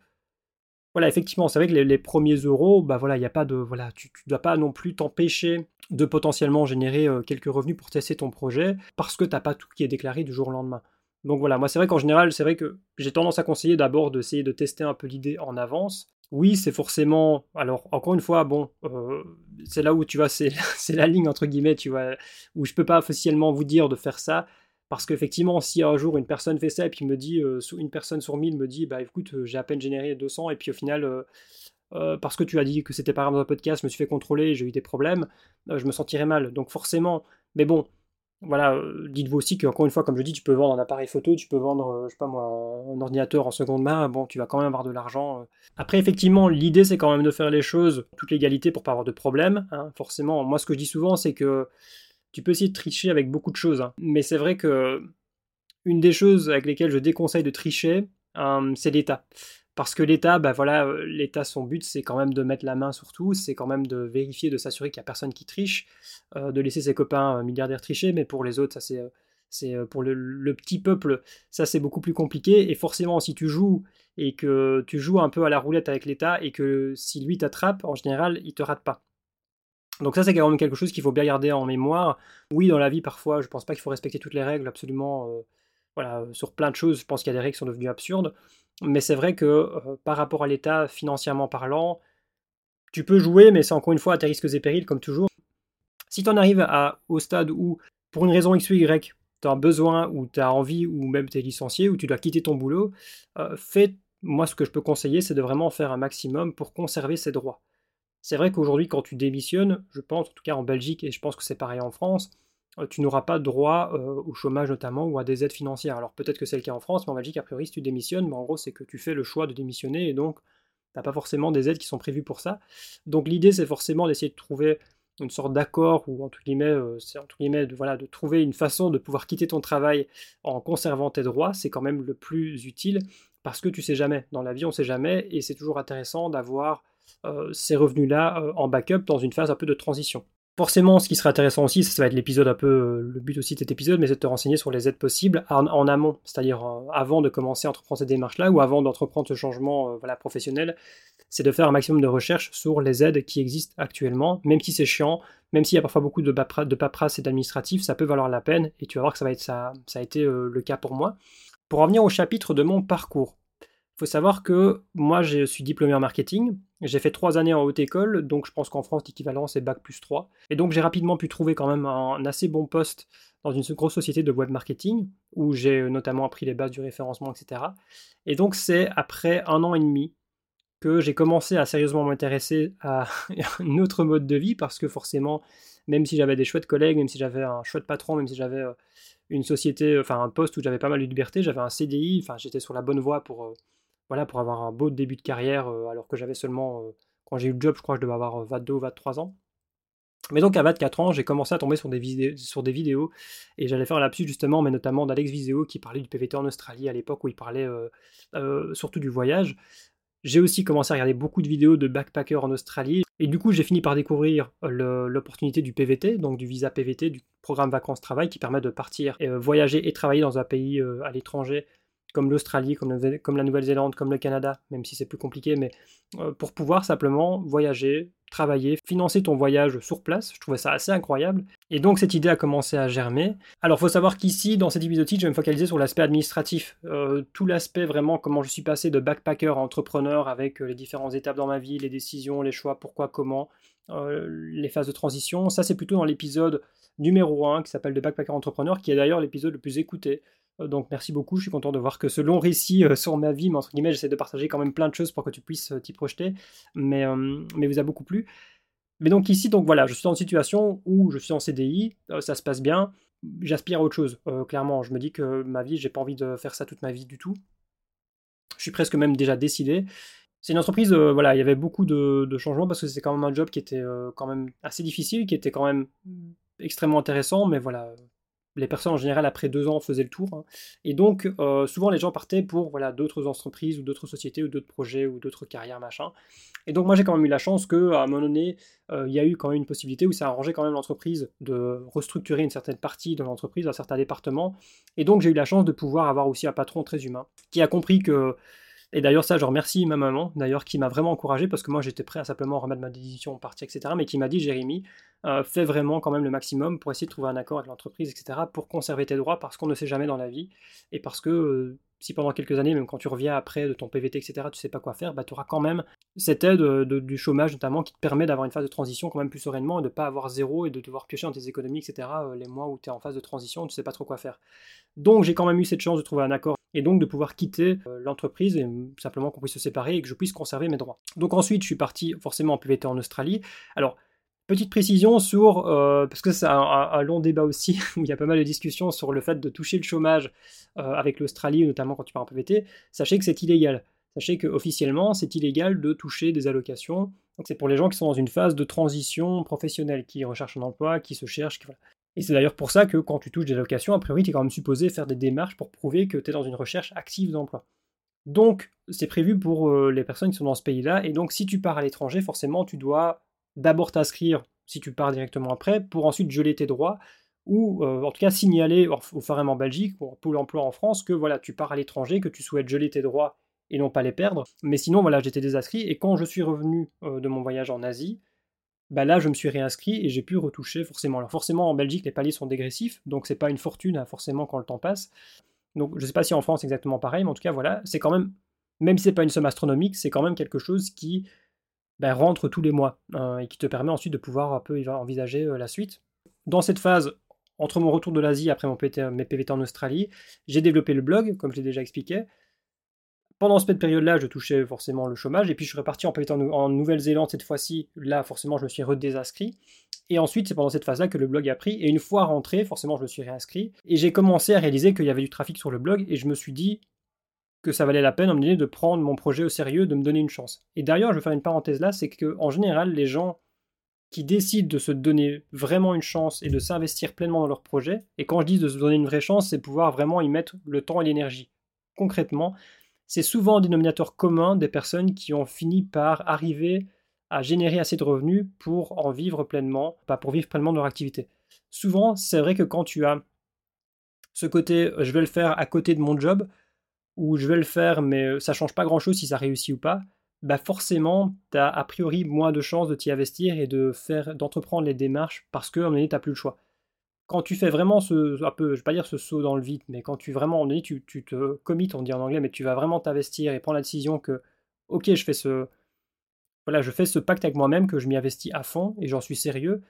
A: voilà, effectivement, c'est vrai que les, premiers euros, bah voilà, il a pas de, voilà, tu, ne dois pas non plus t'empêcher de potentiellement générer euh, quelques revenus pour tester ton projet parce que tu n'as pas tout qui est déclaré du jour au lendemain. Donc voilà, moi c'est vrai qu'en général, c'est vrai que j'ai tendance à conseiller d'abord d'essayer de tester un peu l'idée en avance. Oui, c'est forcément. Alors, encore une fois, bon, euh, c'est là où tu vois, c'est la ligne entre guillemets, tu vois, où je peux pas officiellement vous dire de faire ça. Parce qu'effectivement, si un jour une personne fait ça et puis me dit, euh, une personne sur mille me dit, bah écoute, euh, j'ai à peine généré 200 et puis au final, euh, parce que tu as dit que c'était pas grave dans un podcast, je me suis fait contrôler, j'ai eu des problèmes, je me sentirais mal. Donc forcément, mais bon, voilà, dites-vous aussi qu'encore une fois, comme je dis, tu peux vendre un appareil photo, tu peux vendre, je sais pas moi, un ordinateur en seconde main, bon, tu vas quand même avoir de l'argent. Après, effectivement, l'idée c'est quand même de faire les choses toute l'égalité pour pas avoir de problème. Hein. Forcément, moi ce que je dis souvent, c'est que tu peux essayer tricher avec beaucoup de choses. Hein. Mais c'est vrai que une des choses avec lesquelles je déconseille de tricher, euh, c'est l'État. Parce que l'État, bah voilà, euh, l'État, son but, c'est quand même de mettre la main sur tout, c'est quand même de vérifier, de s'assurer qu'il n'y a personne qui triche, euh, de laisser ses copains milliardaires tricher, mais pour les autres, c'est, c'est pour le, petit peuple, ça c'est beaucoup plus compliqué. Et forcément, si tu joues et que tu joues un peu à la roulette avec l'État et que si lui t'attrape, en général, il te rate pas. Donc ça c'est quand même quelque chose qu'il faut bien garder en mémoire. Oui, dans la vie parfois, je pense pas qu'il faut respecter toutes les règles absolument. Euh, voilà, sur plein de choses, je pense qu'il y a des règles qui sont devenues absurdes. Mais c'est vrai que euh, par rapport à l'État, financièrement parlant, tu peux jouer, mais c'est encore une fois à tes risques et périls, comme toujours. Si tu en arrives au stade où, pour une raison X ou Y, tu as besoin, ou tu as envie, ou même tu es licencié, ou tu dois quitter ton boulot, euh, fais, moi ce que je peux conseiller, c'est de vraiment faire un maximum pour conserver ses droits. C'est vrai qu'aujourd'hui, quand tu démissionnes, je pense, en tout cas en Belgique, et je pense que c'est pareil en France, euh, tu n'auras pas droit euh, au chômage notamment ou à des aides financières. Alors peut-être que c'est le cas en France, mais en Belgique, a priori, si tu démissionnes, mais en gros, c'est que tu fais le choix de démissionner et donc tu n'as pas forcément des aides qui sont prévues pour ça. Donc l'idée, c'est forcément d'essayer de trouver une sorte d'accord ou entre guillemets, euh, c'est de, voilà, de trouver une façon de pouvoir quitter ton travail en conservant tes droits, c'est quand même le plus utile parce que tu sais jamais. Dans la vie, on sait jamais et c'est toujours intéressant d'avoir ces revenus-là euh, en backup dans une phase un peu de transition. Forcément, ce qui serait intéressant aussi, ça, va être l'épisode un peu, euh, le but aussi de cet épisode, mais c'est de te renseigner sur les aides possibles en, amont, c'est-à-dire avant de commencer à entreprendre cette démarche-là ou avant d'entreprendre ce changement professionnel, c'est de faire un maximum de recherches sur les aides qui existent actuellement, même si c'est chiant, même s'il y a parfois beaucoup de, de paperasse et d'administratif, ça peut valoir la peine, et tu vas voir que ça, va être, ça, ça a été le cas pour moi. Pour en venir au chapitre de mon parcours, faut savoir que moi, je suis diplômé en marketing. J'ai fait trois années en haute école, donc je pense qu'en France, l'équivalent, c'est Bac plus 3. Et donc, j'ai rapidement pu trouver quand même un assez bon poste dans une grosse société de web marketing, où j'ai notamment appris les bases du référencement, etc. Et donc, c'est après un an et demi que j'ai commencé à sérieusement m'intéresser à un autre mode de vie, parce que forcément, même si j'avais des chouettes collègues, même si j'avais un chouette patron, même si j'avais euh, une société, enfin un poste où j'avais pas mal de liberté, j'avais un CDI, enfin j'étais sur la bonne voie pour euh, voilà, pour avoir un beau début de carrière, euh, alors que j'avais seulement, euh, quand j'ai eu le job, je crois que je devais avoir 22 ou 23 ans. Mais donc à 24 ans, j'ai commencé à tomber sur des, vidéos, sur des vidéos et j'allais faire un lapsus justement, mais notamment d'Alex Viseo qui parlait du PVT en Australie à l'époque où il parlait euh, surtout du voyage. J'ai aussi commencé à regarder beaucoup de vidéos de backpackers en Australie et du coup j'ai fini par découvrir l'opportunité du PVT, donc du visa PVT, du programme vacances-travail qui permet de partir, voyager et travailler dans un pays à l'étranger comme l'Australie, comme, la Nouvelle-Zélande, comme le Canada, même si c'est plus compliqué, mais euh, pour pouvoir simplement voyager, travailler, financer ton voyage sur place. Je trouvais ça assez incroyable. Et donc cette idée a commencé à germer. Alors il faut savoir qu'ici, dans cet épisode, je vais me focaliser sur l'aspect administratif. Euh, tout l'aspect vraiment, comment je suis passé de backpacker à entrepreneur avec euh, les différentes étapes dans ma vie, les décisions, les choix, pourquoi, comment, les phases de transition. Ça c'est plutôt dans l'épisode numéro 1 qui s'appelle de backpacker entrepreneur, qui est d'ailleurs l'épisode le plus écouté. Euh, donc merci beaucoup, je suis content de voir que ce long récit euh, sur ma vie, mais entre guillemets, j'essaie de partager quand même plein de choses pour que tu puisses euh, t'y projeter, mais, mais vous a beaucoup plu. Mais donc ici, donc voilà, je suis dans une situation où je suis en CDI, ça se passe bien, j'aspire à autre chose, clairement. Je me dis que ma vie, j'ai pas envie de faire ça toute ma vie du tout. Je suis presque même déjà décidé. C'est une entreprise, voilà, il y avait beaucoup de, de changements parce que c'est quand même un job qui était quand même assez difficile, qui était quand même extrêmement intéressant, mais voilà, les personnes en général après deux ans faisaient le tour. Hein. Et donc euh, souvent les gens partaient pour voilà d'autres entreprises ou d'autres sociétés ou d'autres projets ou d'autres carrières machin. Et donc moi j'ai quand même eu la chance que à un moment donné euh, il y a eu quand même une possibilité où ça a arrangé quand même l'entreprise de restructurer une certaine partie de l'entreprise, un certain département. Et donc j'ai eu la chance de pouvoir avoir aussi un patron très humain qui a compris que et d'ailleurs, ça, je remercie ma maman, d'ailleurs, qui m'a vraiment encouragé, parce que moi, j'étais prêt à simplement remettre ma décision, partir, etc. Mais qui m'a dit, Jérémy, euh, fais vraiment quand même le maximum pour essayer de trouver un accord avec l'entreprise, etc., pour conserver tes droits, parce qu'on ne sait jamais dans la vie, et parce que euh, si pendant quelques années, même quand tu reviens après de ton PVT, etc., tu sais pas quoi faire, bah, tu auras quand même cette aide euh, du chômage, notamment, qui te permet d'avoir une phase de transition quand même plus sereinement, et de ne pas avoir zéro, et de devoir piocher dans tes économies, etc., les mois où tu es en phase de transition, tu sais pas trop quoi faire. Donc, j'ai quand même eu cette chance de trouver un accord et donc de pouvoir quitter euh, l'entreprise et simplement qu'on puisse se séparer et que je puisse conserver mes droits. Donc ensuite, je suis parti forcément en PVT en Australie. Alors, petite précision sur, euh, parce que c'est un, long débat aussi, où il y a pas mal de discussions sur le fait de toucher le chômage euh, avec l'Australie, notamment quand tu pars en PVT, sachez que c'est illégal. Sachez qu'officiellement, c'est illégal de toucher des allocations. Donc c'est pour les gens qui sont dans une phase de transition professionnelle, qui recherchent un emploi, qui se cherchent. Et c'est d'ailleurs pour ça que quand tu touches des allocations, a priori, tu es quand même supposé faire des démarches pour prouver que tu es dans une recherche active d'emploi. Donc, c'est prévu pour euh, les personnes qui sont dans ce pays-là. Et donc, si tu pars à l'étranger, forcément, tu dois d'abord t'inscrire, si tu pars directement après, pour ensuite geler tes droits, ou euh, en tout cas signaler au Forum en Belgique, pour Pôle emploi en France, que voilà, tu pars à l'étranger, que tu souhaites geler tes droits et non pas les perdre. Mais sinon, voilà, j'étais désinscrit. Et quand je suis revenu euh, de mon voyage en Asie, bah là je me suis réinscrit et j'ai pu retoucher forcément. Alors forcément en Belgique les paliers sont dégressifs, donc c'est pas une fortune hein, forcément quand le temps passe. Donc je sais pas si en France exactement pareil, mais en tout cas voilà, c'est quand même, même si c'est pas une somme astronomique, c'est quand même quelque chose qui bah, rentre tous les mois hein, et qui te permet ensuite de pouvoir un peu envisager euh, la suite. Dans cette phase, entre mon retour de l'Asie après mon mes PVT en Australie, j'ai développé le blog, comme je l'ai déjà expliqué pendant cette période-là, je touchais forcément le chômage, et puis je suis reparti en, en Nouvelle-Zélande cette fois-ci. Là, forcément, je me suis redésinscrit. Et ensuite, c'est pendant cette phase-là que le blog a pris. Et une fois rentré, forcément, je me suis réinscrit. Et j'ai commencé à réaliser qu'il y avait du trafic sur le blog, et je me suis dit que ça valait la peine, en me de prendre mon projet au sérieux, de me donner une chance. Et d'ailleurs, je vais faire une parenthèse là, c'est que en général, les gens qui décident de se donner vraiment une chance et de s'investir pleinement dans leur projet, et quand je dis de se donner une vraie chance, c'est pouvoir vraiment y mettre le temps et l'énergie. Concrètement, c'est souvent un dénominateur commun des personnes qui ont fini par arriver à générer assez de revenus pour en vivre pleinement, pas pour vivre pleinement de leur activité. Souvent, c'est vrai que quand tu as ce côté je vais le faire à côté de mon job, ou je vais le faire mais ça change pas grand chose si ça réussit ou pas, bah forcément, tu as a priori moins de chances de t'y investir et de faire d'entreprendre les démarches parce que un moment donné, tu plus le choix. quand tu fais vraiment ce, un peu, je vais pas dire ce saut dans le vide, mais quand tu vraiment, tu, tu te commit, on dit en anglais, mais tu vas vraiment t'investir et prendre la décision que, ok, je fais ce, voilà, je fais ce pacte avec moi-même, que je m'y investis à fond et j'en suis sérieux,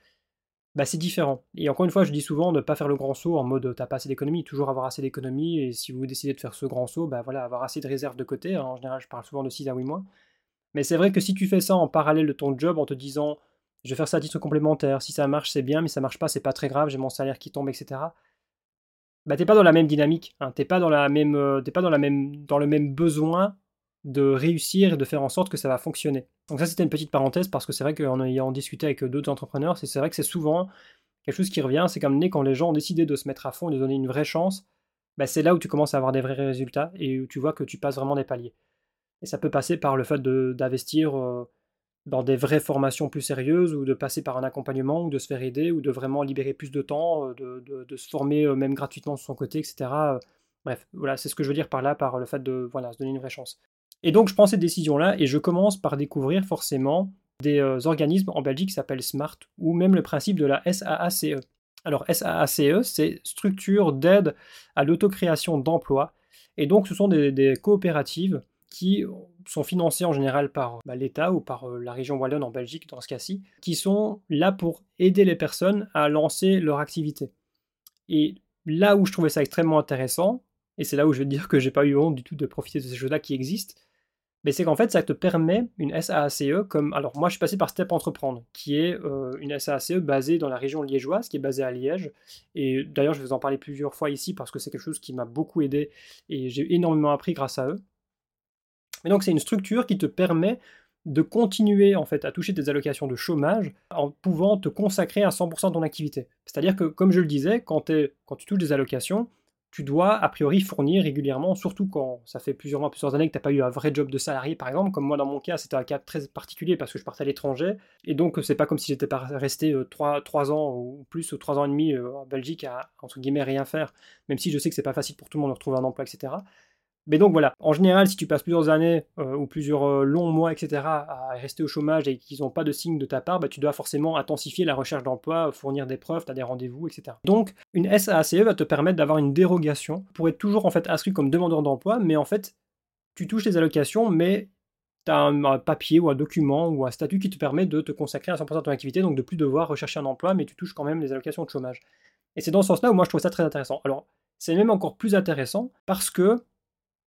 A: bah c'est différent. Et encore une fois, je dis souvent de ne pas faire le grand saut en mode t'as pas assez d'économie, toujours avoir assez d'économie, et si vous décidez de faire ce grand saut, bah voilà, avoir assez de réserves de côté. En général, je parle souvent de 6 à 8 mois. Mais c'est vrai que si tu fais ça en parallèle de ton job en te disant je vais faire ça à titre complémentaire, si ça marche c'est bien, mais si ça marche pas c'est pas très grave, j'ai mon salaire qui tombe, etc. Bah t'es pas dans la même dynamique, hein. t'es pas dans la même, euh, pas dans la même, dans le même besoin de réussir et de faire en sorte que ça va fonctionner. Donc ça c'était une petite parenthèse parce que c'est vrai qu'en ayant discuté avec d'autres entrepreneurs, c'est vrai que c'est souvent quelque chose qui revient, c'est comme quand les gens ont décidé de se mettre à fond et de donner une vraie chance, bah, c'est là où tu commences à avoir des vrais résultats et où tu vois que tu passes vraiment des paliers. Et ça peut passer par le fait d'investir euh, dans des vraies formations plus sérieuses, ou de passer par un accompagnement, ou de se faire aider, ou de vraiment libérer plus de temps, euh, de, se former euh, même gratuitement de son côté, etc. Bref, voilà, c'est ce que je veux dire par là, par le fait de voilà, se donner une vraie chance. Et donc je prends cette décision-là, et je commence par découvrir forcément des organismes en Belgique qui s'appellent SMART, ou même le principe de la SAACE. Alors SAACE, c'est structure d'aide à l'autocréation d'emplois, et donc ce sont des coopératives qui sont financés en général par bah, l'État ou par euh, la région wallonne en Belgique dans ce cas-ci, qui sont là pour aider les personnes à lancer leur activité. Et là où je trouvais ça extrêmement intéressant, et c'est là où je veux dire que j'ai pas eu honte du tout de profiter de ces choses-là qui existent, mais c'est qu'en fait ça te permet une SAACE comme alors moi je suis passé par Step Entreprendre qui est euh, une SAACE basée dans la région liégeoise qui est basée à Liège et d'ailleurs je vais vous en parler plusieurs fois ici parce que c'est quelque chose qui m'a beaucoup aidé et j'ai énormément appris grâce à eux et donc c'est une structure qui te permet de continuer en fait à toucher tes allocations de chômage en pouvant te consacrer à 100% de ton activité. C'est-à-dire que comme je le disais, quand tu touches des allocations, tu dois a priori fournir régulièrement, surtout quand ça fait plusieurs mois, plusieurs années que tu n'as pas eu un vrai job de salarié par exemple, comme moi dans mon cas c'était un cas très particulier parce que je partais à l'étranger, et donc c'est pas comme si j'étais resté 3, euh, ans ou plus, 3 ans et demi euh, en Belgique à entre guillemets rien faire, même si je sais que c'est pas facile pour tout le monde de retrouver un emploi, etc. Mais donc voilà, en général, si tu passes plusieurs années euh, ou plusieurs euh, longs mois, etc., à rester au chômage et qu'ils n'ont pas de signe de ta part, bah, tu dois forcément intensifier la recherche d'emploi, fournir des preuves, tu as des rendez-vous, etc. Donc, une SAACE va te permettre d'avoir une dérogation pour être toujours en fait inscrit comme demandeur d'emploi, mais en fait, tu touches les allocations, mais tu as un, papier ou un document ou un statut qui te permet de te consacrer à 100% de ton activité, donc de plus devoir rechercher un emploi, mais tu touches quand même les allocations de chômage. Et c'est dans ce sens-là où moi je trouve ça très intéressant. Alors, c'est même encore plus intéressant parce que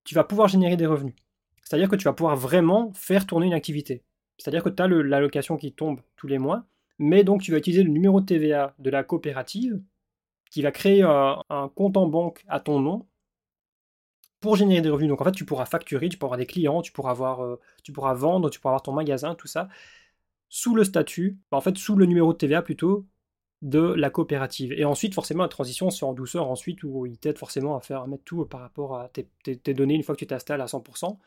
A: tu vas pouvoir générer des revenus. C'est-à-dire que tu vas pouvoir vraiment faire tourner une activité. C'est-à-dire que tu as l'allocation qui tombe tous les mois, mais donc tu vas utiliser le numéro de TVA de la coopérative qui va créer un, compte en banque à ton nom pour générer des revenus. Donc en fait, tu pourras facturer, tu pourras avoir des clients, tu pourras, avoir, euh, tu pourras vendre, tu pourras avoir ton magasin, tout ça, sous le statut, en fait sous le numéro de TVA plutôt, de la coopérative. Et ensuite, forcément, la transition se fait en douceur ensuite, où il t'aide forcément à faire mettre tout par rapport à tes, données une fois que tu t'installes à 100%.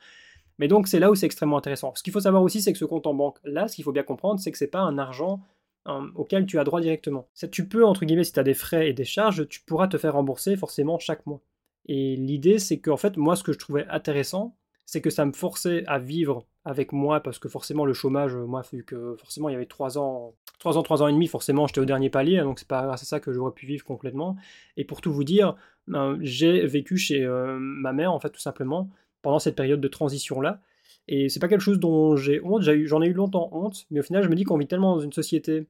A: Mais donc, c'est là où c'est extrêmement intéressant. Ce qu'il faut savoir aussi, c'est que ce compte en banque, là, ce qu'il faut bien comprendre, c'est que c'est pas un argent hein, auquel tu as droit directement. Tu peux, entre guillemets, si tu as des frais et des charges, tu pourras te faire rembourser forcément chaque mois. Et l'idée, c'est qu'en fait, moi, ce que je trouvais intéressant, c'est que ça me forçait à vivre avec moi parce que forcément le chômage, moi vu que forcément il y avait 3 ans, 3 ans, 3 ans et demi, forcément j'étais au dernier palier, donc c'est pas grâce à ça que j'aurais pu vivre complètement. Et pour tout vous dire, ben, j'ai vécu chez euh, ma mère en fait tout simplement pendant cette période de transition là. Et c'est pas quelque chose dont j'ai honte, j'en ai, eu longtemps honte, mais au final je me dis qu'on vit tellement dans une société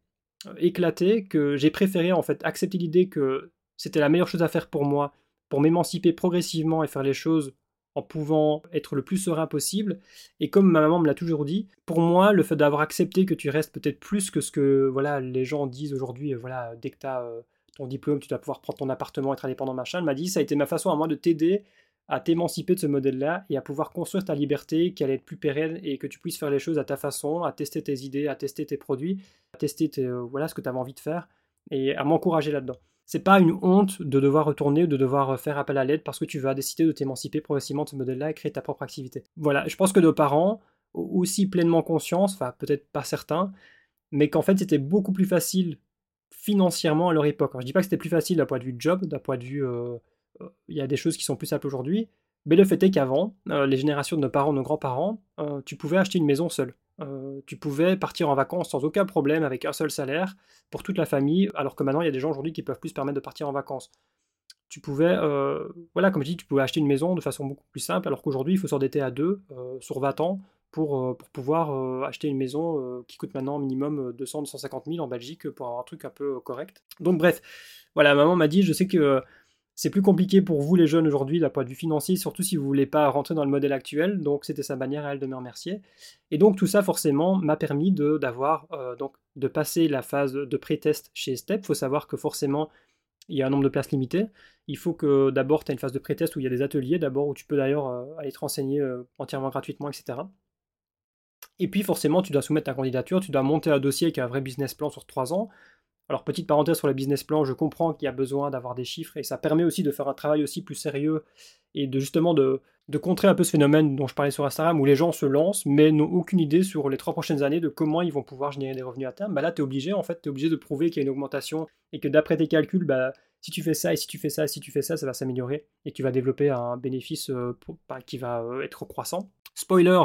A: euh, éclatée que j'ai préféré en fait accepter l'idée que c'était la meilleure chose à faire pour moi, pour m'émanciper progressivement et faire les choses en pouvant être le plus serein possible. Et comme ma maman me l'a toujours dit, pour moi, le fait d'avoir accepté que tu restes peut-être plus que ce que voilà, les gens disent aujourd'hui, euh, voilà, dès que tu as euh, ton diplôme, tu dois pouvoir prendre ton appartement, être indépendant, machin, elle m'a dit, ça a été ma façon à moi de t'aider à t'émanciper de ce modèle-là et à pouvoir construire ta liberté qui allait être plus pérenne et que tu puisses faire les choses à ta façon, à tester tes idées, à tester tes produits, à tester euh, voilà, ce que tu avais envie de faire et à m'encourager là-dedans c'est pas une honte de devoir retourner ou de devoir faire appel à l'aide parce que tu vas décider de t'émanciper progressivement de ce modèle-là et créer ta propre activité. Voilà, je pense que nos parents, aussi pleinement conscience, enfin peut-être pas certains, mais qu'en fait c'était beaucoup plus facile financièrement à leur époque. Je je dis pas que c'était plus facile d'un point de vue job, d'un point de vue, euh, euh, il y a des choses qui sont plus simples aujourd'hui, mais le fait est qu'avant, euh, les générations de nos parents, nos grands-parents, tu pouvais acheter une maison seule. tu pouvais partir en vacances sans aucun problème avec un seul salaire pour toute la famille, alors que maintenant il y a des gens aujourd'hui qui peuvent plus se permettre de partir en vacances. Tu pouvais, voilà, comme je dis, tu pouvais acheter une maison de façon beaucoup plus simple, alors qu'aujourd'hui il faut s'endetter à deux sur 20 ans pour, pour pouvoir acheter une maison qui coûte maintenant minimum 200-250 000 en Belgique pour avoir un truc un peu correct. Donc bref, voilà, maman m'a dit, je sais que c'est plus compliqué pour vous les jeunes aujourd'hui d'un point de financier, surtout si vous voulez pas rentrer dans le modèle actuel. Donc c'était sa manière à elle de me remercier. Et donc tout ça forcément m'a permis de d'avoir euh, donc de passer la phase de pré-test chez Step. Il faut savoir que forcément il y a un nombre de places limitées. Il faut que d'abord tu aies une phase de pré-test où il y a des ateliers d'abord où tu peux d'ailleurs euh, aller te renseigner euh, entièrement gratuitement, etc. Et puis forcément tu dois soumettre ta candidature, tu dois monter un dossier qui a un vrai business plan sur trois ans. Alors petite parenthèse sur le business plan, je comprends qu'il y a besoin d'avoir des chiffres et ça permet aussi de faire un travail aussi plus sérieux et de justement de, contrer un peu ce phénomène dont je parlais sur Instagram où les gens se lancent mais n'ont aucune idée sur les trois prochaines années de comment ils vont pouvoir générer des revenus à terme. Bah là tu es obligé en fait, obligé de prouver qu'il y a une augmentation et que d'après tes calculs, bah, si tu fais ça et si tu fais ça et si tu fais ça, ça va s'améliorer et tu vas développer un bénéfice euh, bah, qui va euh, être croissant. Spoiler,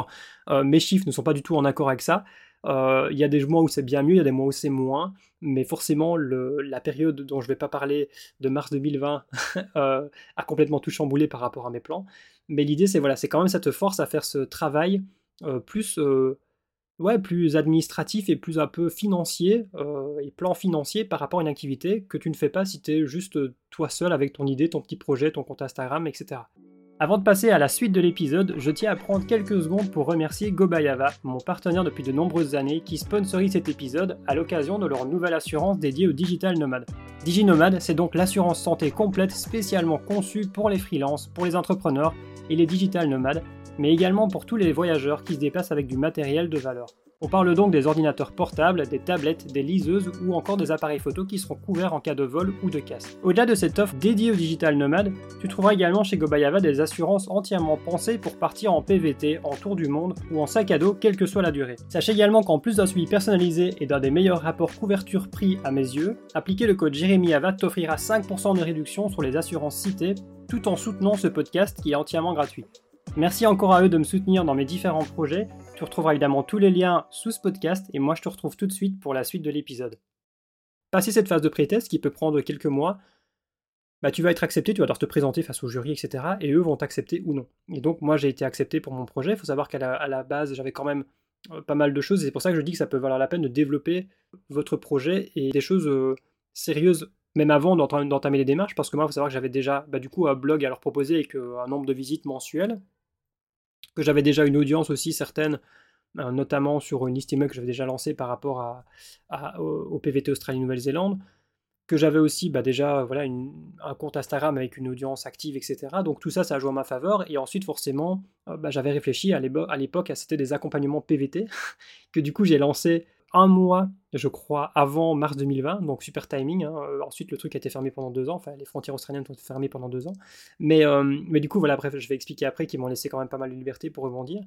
A: euh, mes chiffres ne sont pas du tout en accord avec ça. Euh, il y a des mois où c'est bien mieux, il y a des mois où c'est moins, mais forcément la période dont je ne vais pas parler de mars 2020 euh, a complètement tout chamboulé par rapport à mes plans. Mais l'idée c'est voilà, c'est quand même ça te force à faire ce travail euh, plus ouais, plus administratif et plus un peu financier et plan financier par rapport à une activité que tu ne fais pas si tu es juste toi seul avec ton idée, ton petit projet, ton compte Instagram, etc. Avant de passer à la suite de l'épisode, je tiens à prendre quelques secondes pour remercier Gobayava, mon partenaire depuis de nombreuses années, qui sponsorise cet épisode à l'occasion de leur nouvelle assurance dédiée aux digital nomades. DigiNomad, c'est donc l'assurance santé complète spécialement conçue pour les freelances, pour les entrepreneurs et les digital nomades, mais également pour tous les voyageurs qui se déplacent avec du matériel de valeur. On parle donc des ordinateurs portables, des tablettes, des liseuses ou encore des appareils photo qui seront couverts en cas de vol ou de casse. Au-delà de cette offre dédiée aux digital nomades, tu trouveras également chez Gobayava des assurances entièrement pensées pour partir en PVT, en tour du monde ou en sac à dos, quelle que soit la durée. Sachez également qu'en plus d'un suivi personnalisé et d'un des meilleurs rapports couverture-prix à mes yeux, appliquer le code JEREMYAVA t'offrira 5% de réduction sur les assurances citées tout en soutenant ce podcast qui est entièrement gratuit. Merci encore à eux de me soutenir dans mes différents projets. Tu retrouveras évidemment tous les liens sous ce podcast et moi je te retrouve tout de suite pour la suite de l'épisode. Passer cette phase de pré-test qui peut prendre quelques mois, bah, tu vas être accepté, tu vas devoir te présenter face au jury, etc. Et eux vont t'accepter ou non. Et donc moi j'ai été accepté pour mon projet. Il faut savoir qu'à la, base j'avais quand même euh, pas mal de choses. Et c'est pour ça que je dis que ça peut valoir la peine de développer votre projet et des choses euh, sérieuses même avant d'entamer les démarches, parce que moi, il faut savoir que j'avais déjà bah, du coup un blog à leur proposer avec un nombre de visites mensuelles, que j'avais déjà une audience aussi certaine, euh, notamment sur une liste email que j'avais déjà lancée par rapport à, au, PVT Australie-Nouvelle-Zélande, que j'avais aussi bah, déjà voilà, un compte Instagram avec une audience active, etc. Donc tout ça, ça a joué en ma faveur. Et ensuite, forcément, euh, bah, j'avais réfléchi à l'époque, c'était des accompagnements PVT, que du coup j'ai lancé un mois, je crois, avant mars 2020, donc super timing. Hein. Euh, ensuite, le truc a été fermé pendant deux ans, enfin, les frontières australiennes ont été fermées pendant deux ans. Mais, euh, mais du coup, voilà, bref, je vais expliquer après qu'ils m'ont laissé quand même pas mal de liberté pour rebondir.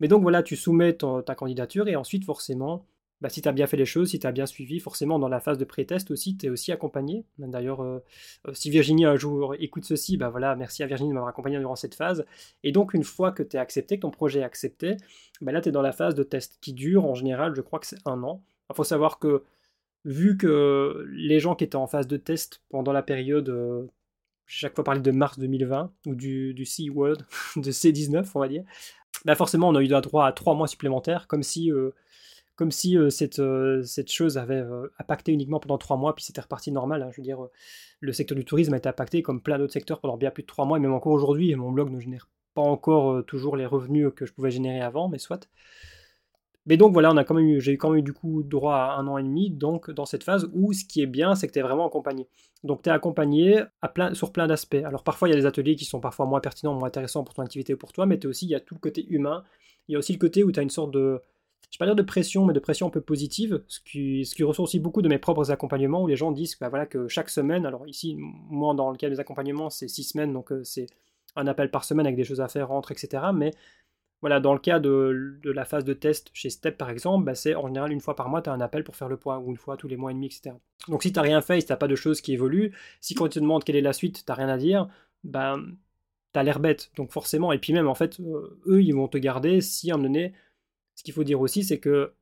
A: Mais donc voilà, tu soumets ta candidature et ensuite, forcément, bah, si tu as bien fait les choses, si tu as bien suivi, forcément dans la phase de pré-test aussi, tu es aussi accompagné. D'ailleurs, euh, euh, si Virginie un jour écoute ceci, bah voilà, merci à Virginie de m'avoir accompagné durant cette phase. Et donc une fois que tu es accepté, que ton projet est accepté, bah là tu es dans la phase de test qui dure en général, je crois que c'est un an. Il faut savoir que vu que les gens qui étaient en phase de test pendant la période, euh, chaque fois parler de mars 2020 ou du, du C-Word, de C19 on va dire, bah forcément on a eu droit à trois mois supplémentaires, comme si comme si euh, cette, euh, cette chose avait euh, impacté uniquement pendant trois mois, puis c'était reparti normal. Hein. Je veux dire, le secteur du tourisme a été impacté comme plein d'autres secteurs pendant bien plus de trois mois, et même encore aujourd'hui, mon blog ne génère pas encore toujours les revenus que je pouvais générer avant, mais soit. Mais donc voilà, on a quand même j'ai quand même eu du coup droit à un an et demi, donc dans cette phase où ce qui est bien, c'est que tu es vraiment accompagné. Donc tu es accompagné sur plein d'aspects. Alors parfois il y a des ateliers qui sont parfois moins pertinents, moins intéressants pour ton activité ou pour toi, mais aussi il y a tout le côté humain. Il y a aussi le côté où tu as une sorte de, je vais pas dire de pression, mais de pression un peu positive, ce qui, ressort aussi beaucoup de mes propres accompagnements, où les gens disent bah, que chaque semaine, alors ici, moi dans le cas des accompagnements, c'est six semaines, donc euh, c'est un appel par semaine avec des choses à faire, rentre, etc. Mais voilà, dans le cas de, la phase de test chez Step par exemple, bah, c'est en général une fois par mois, tu as un appel pour faire le point, ou une fois tous les mois et demi, etc. Donc si tu n'as rien fait, si tu n'as pas de choses qui évoluent, si quand tu te demandes quelle est la suite, tu n'as rien à dire, ben, tu as l'air bête. Donc forcément, et puis même en fait, euh, eux, ils vont te garder si à un donné, Ce qu'il faut dire aussi, c'est que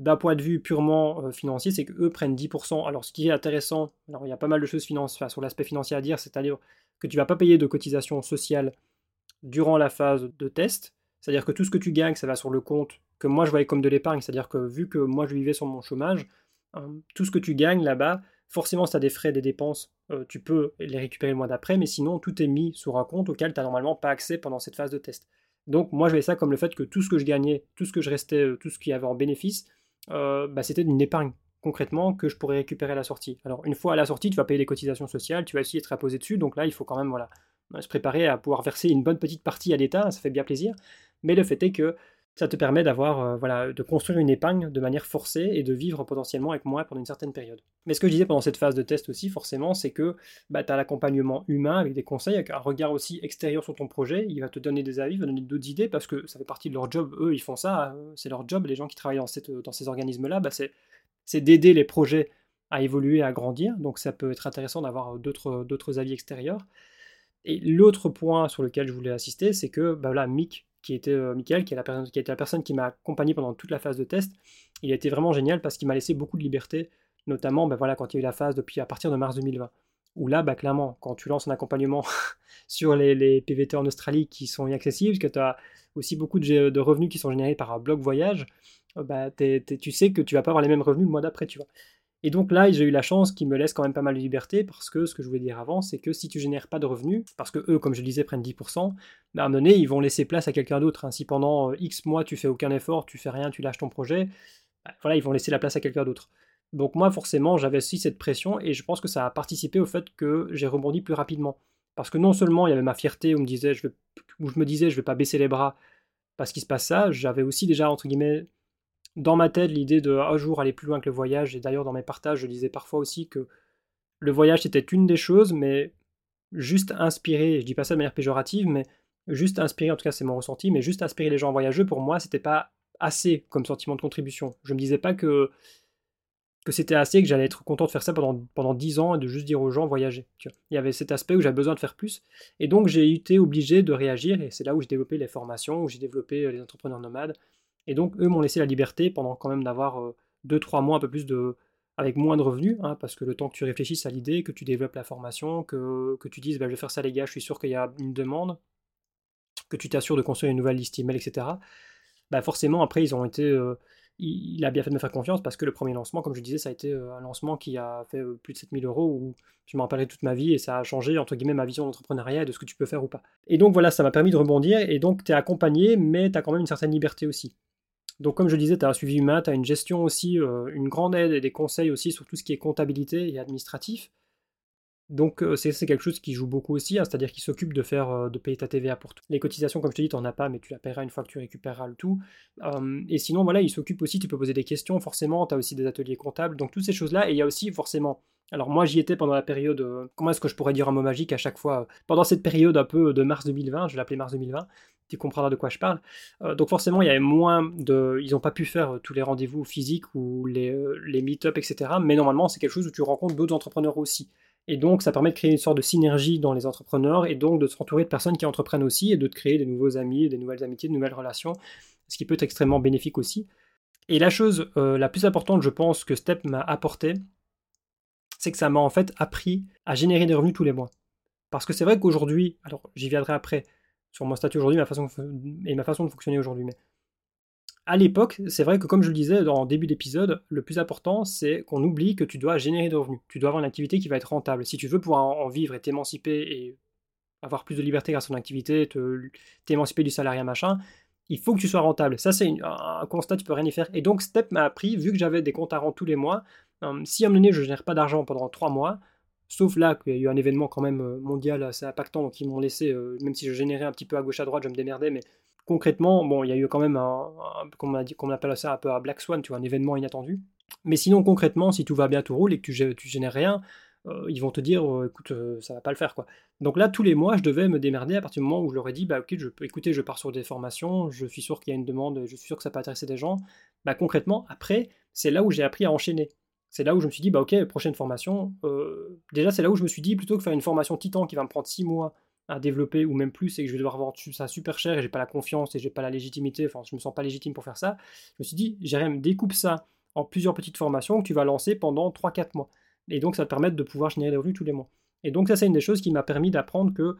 A: d'un point de vue purement financier, c'est qu'eux prennent 10%. Alors ce qui est intéressant, alors il y a pas mal de choses sur l'aspect financier à dire, c'est-à-dire que tu vas pas payer de cotisation sociale durant la phase de test, c'est-à-dire que tout ce que tu gagnes, ça va sur le compte que moi je voyais comme de l'épargne, c'est-à-dire que vu que moi je vivais sur mon chômage, hein, tout ce que tu gagnes là-bas, forcément si tu as des frais, des dépenses, tu peux les récupérer le mois d'après, mais sinon tout est mis sur un compte auquel tu n'as normalement pas accès pendant cette phase de test. Donc moi je voyais ça comme le fait que tout ce que je gagnais, tout ce que je restais, euh, tout ce qu'il y avait en bénéfice, euh, bah, c'était une épargne concrètement que je pourrais récupérer à la sortie. Alors une fois à la sortie, tu vas payer les cotisations sociales, tu vas aussi être imposé dessus, donc là il faut quand même voilà, se préparer à pouvoir verser une bonne petite partie à l'État, ça fait bien plaisir, mais le fait est que ça te permet d'avoir, euh, voilà, de construire une épargne de manière forcée et de vivre potentiellement avec moi pendant une certaine période. Mais ce que je disais pendant cette phase de test aussi, forcément, c'est que bah, tu as l'accompagnement humain avec des conseils, avec un regard aussi extérieur sur ton projet. Il va te donner des avis, il va donner d'autres idées parce que ça fait partie de leur job. Eux, ils font ça, euh, c'est leur job. Les gens qui travaillent dans, dans ces organismes-là, bah, c'est d'aider les projets à évoluer, à grandir. Donc ça peut être intéressant d'avoir d'autres avis extérieurs. Et l'autre point sur lequel je voulais assister, c'est que bah, Mick, qui était euh, Michael, qui, est la personne, qui m'a accompagné pendant toute la phase de test, il a été vraiment génial parce qu'il m'a laissé beaucoup de liberté, notamment bah, quand il y a eu la phase depuis à partir de mars 2020. Où là, bah, clairement, quand tu lances un accompagnement sur les, PVT en Australie qui sont inaccessibles, parce que tu as aussi beaucoup de, revenus qui sont générés par un blog voyage, euh, tu sais que tu vas pas avoir les mêmes revenus le mois d'après, tu vois. Et donc là, j'ai eu la chance qu'ils me laissent quand même pas mal de liberté parce que ce que je voulais dire avant, c'est que si tu génères pas de revenus, parce que eux, comme je disais, prennent 10%, bah à un moment donné, ils vont laisser place à quelqu'un d'autre. Hein. Si pendant euh, X mois tu fais aucun effort, tu fais rien, tu lâches ton projet, bah, voilà, ils vont laisser la place à quelqu'un d'autre. Donc moi, forcément, j'avais aussi cette pression et je pense que ça a participé au fait que j'ai rebondi plus rapidement. Parce que non seulement il y avait ma fierté où, je me disais je vais pas baisser les bras parce qu'il se passe ça, j'avais aussi déjà, entre guillemets, dans ma tête l'idée de un jour aller plus loin que le voyage. Et d'ailleurs, dans mes partages, je disais parfois aussi que le voyage c'était une des choses, mais juste inspirer, je dis pas ça de manière péjorative, mais juste inspirer, en tout cas c'est mon ressenti, mais juste inspirer les gens voyageux, pour moi, c'était pas assez comme sentiment de contribution. Je me disais pas que, c'était assez, que j'allais être content de faire ça pendant, pendant 10 ans et de juste dire aux gens voyager. Il y avait cet aspect où j'avais besoin de faire plus. Et donc j'ai été obligé de réagir, et c'est là où j'ai développé les formations, où j'ai développé les entrepreneurs nomades, et donc, eux m'ont laissé la liberté pendant quand même d'avoir 2-3 euh, mois un peu plus de. avec moins de revenus, hein, parce que le temps que tu réfléchisses à l'idée, que tu développes la formation, que, que tu dises bah, je vais faire ça les gars, je suis sûr qu'il y a une demande, que tu t'assures de construire une nouvelle liste email, etc. Bah forcément, après, ils ont été. Euh, il, a bien fait de me faire confiance parce que le premier lancement, comme je disais, ça a été euh, un lancement qui a fait plus de 7000 euros où je m'en rappellerai toute ma vie et ça a changé, entre guillemets, ma vision d'entrepreneuriat et de ce que tu peux faire ou pas. Et donc voilà, ça m'a permis de rebondir et donc tu es accompagné, mais tu as quand même une certaine liberté aussi. Donc comme je disais, tu as un suivi humain, tu as une gestion aussi, euh, une grande aide et des conseils aussi sur tout ce qui est comptabilité et administratif. Donc euh, c'est quelque chose qui joue beaucoup aussi, hein, c'est-à-dire qu'il s'occupe de faire de payer ta TVA pour tout. Les cotisations, comme je te dis, tu n'en as pas, mais tu la paieras une fois que tu récupéreras le tout. et sinon, voilà, il s'occupe aussi, tu peux poser des questions, forcément, tu as aussi des ateliers comptables, donc toutes ces choses-là, et il y a aussi forcément alors moi j'y étais pendant la période, euh, comment est-ce que je pourrais dire un mot magique à chaque fois Pendant cette période un peu de mars 2020, je l'appelais mars 2020, tu comprendras de quoi je parle. Euh, donc forcément il y avait moins de... Ils n'ont pas pu faire euh, tous les rendez-vous physiques ou les, les meet-up, etc. Mais normalement c'est quelque chose où tu rencontres d'autres entrepreneurs aussi. Et donc ça permet de créer une sorte de synergie dans les entrepreneurs et donc de s'entourer de personnes qui entreprennent aussi et de créer des nouveaux amis, des nouvelles amitiés, de nouvelles relations, ce qui peut être extrêmement bénéfique aussi. Et la chose la plus importante, je pense, que Step m'a apporté, c'est que ça m'a en fait appris à générer des revenus tous les mois. Parce que c'est vrai qu'aujourd'hui, alors j'y viendrai après sur mon statut aujourd'hui et ma façon de fonctionner aujourd'hui, mais à l'époque, c'est vrai que comme je le disais le début d'épisode, le plus important c'est qu'on oublie que tu dois générer des revenus. Tu dois avoir une activité qui va être rentable. Si tu veux pouvoir en vivre et t'émanciper et avoir plus de liberté grâce à ton activité, t'émanciper du salariat machin, il faut que tu sois rentable. Ça, c'est un constat, tu peux rien y faire. Et donc, Step m'a appris, vu que j'avais des comptes à rendre tous les mois, Hum, si à un moment donné je ne génère pas d'argent pendant trois mois, sauf là qu'il y a eu un événement quand même euh, mondial assez impactant, donc ils m'ont laissé, euh, même si je générais un petit peu à gauche à droite, je me démerdais, mais concrètement, bon, il y a eu quand même un, comme on, appelle ça un peu un black swan, tu vois, un événement inattendu. Mais sinon, concrètement, si tout va bien, tout roule et que tu, tu génères rien, euh, ils vont te dire, écoute, ça va pas le faire, quoi. Donc là, tous les mois, je devais me démerder à partir du moment où je leur ai dit, bah ok, je, écoutez, je pars sur des formations, je suis sûr qu'il y a une demande, je suis sûr que ça peut intéresser des gens. Bah concrètement, après, c'est là où j'ai appris à enchaîner c'est là où je me suis dit, bah ok, prochaine formation. Euh, déjà, c'est là où je me suis dit, plutôt que faire une formation titan qui va me prendre 6 mois à développer ou même plus et que je vais devoir vendre ça super cher et j'ai pas la confiance et j'ai pas la légitimité, enfin je me sens pas légitime pour faire ça, je me suis dit, Jérém, découpe ça en plusieurs petites formations que tu vas lancer pendant 3-4 mois. Et donc ça te permet de pouvoir générer des revenus tous les mois. Et donc ça c'est une des choses qui m'a permis d'apprendre que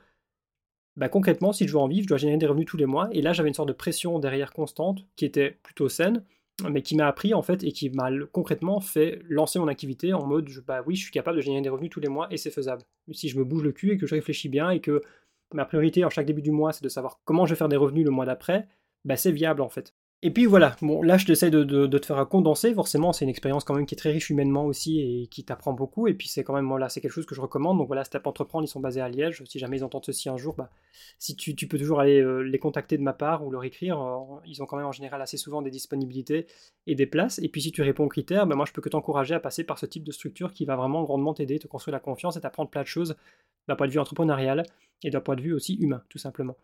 A: bah, concrètement, si je veux en vivre, je dois générer des revenus tous les mois. Et là, j'avais une sorte de pression derrière constante qui était plutôt saine, mais qui m'a appris en fait et qui m'a concrètement fait lancer mon activité en mode bah oui, je suis capable de générer des revenus tous les mois et c'est faisable. Si je me bouge le cul et que je réfléchis bien et que ma priorité en chaque début du mois c'est de savoir comment je vais faire des revenus le mois d'après, bah c'est viable en fait. Et puis voilà, bon là je t'essaie de, te faire un condenser, forcément c'est une expérience quand même qui est très riche humainement aussi et qui t'apprend beaucoup, et puis c'est quand même, voilà, c'est quelque chose que je recommande, donc voilà, Step Entreprendre, ils sont basés à Liège, si jamais ils entendent ceci un jour, bah, si tu, tu peux toujours aller euh, les contacter de ma part ou leur écrire, euh, ils ont quand même en général assez souvent des disponibilités et des places, et puis si tu réponds aux critères, bah, moi je peux que t'encourager à passer par ce type de structure qui va vraiment grandement t'aider, te construire la confiance et t'apprendre plein de choses d'un point de vue entrepreneurial et d'un point de vue aussi humain, tout simplement.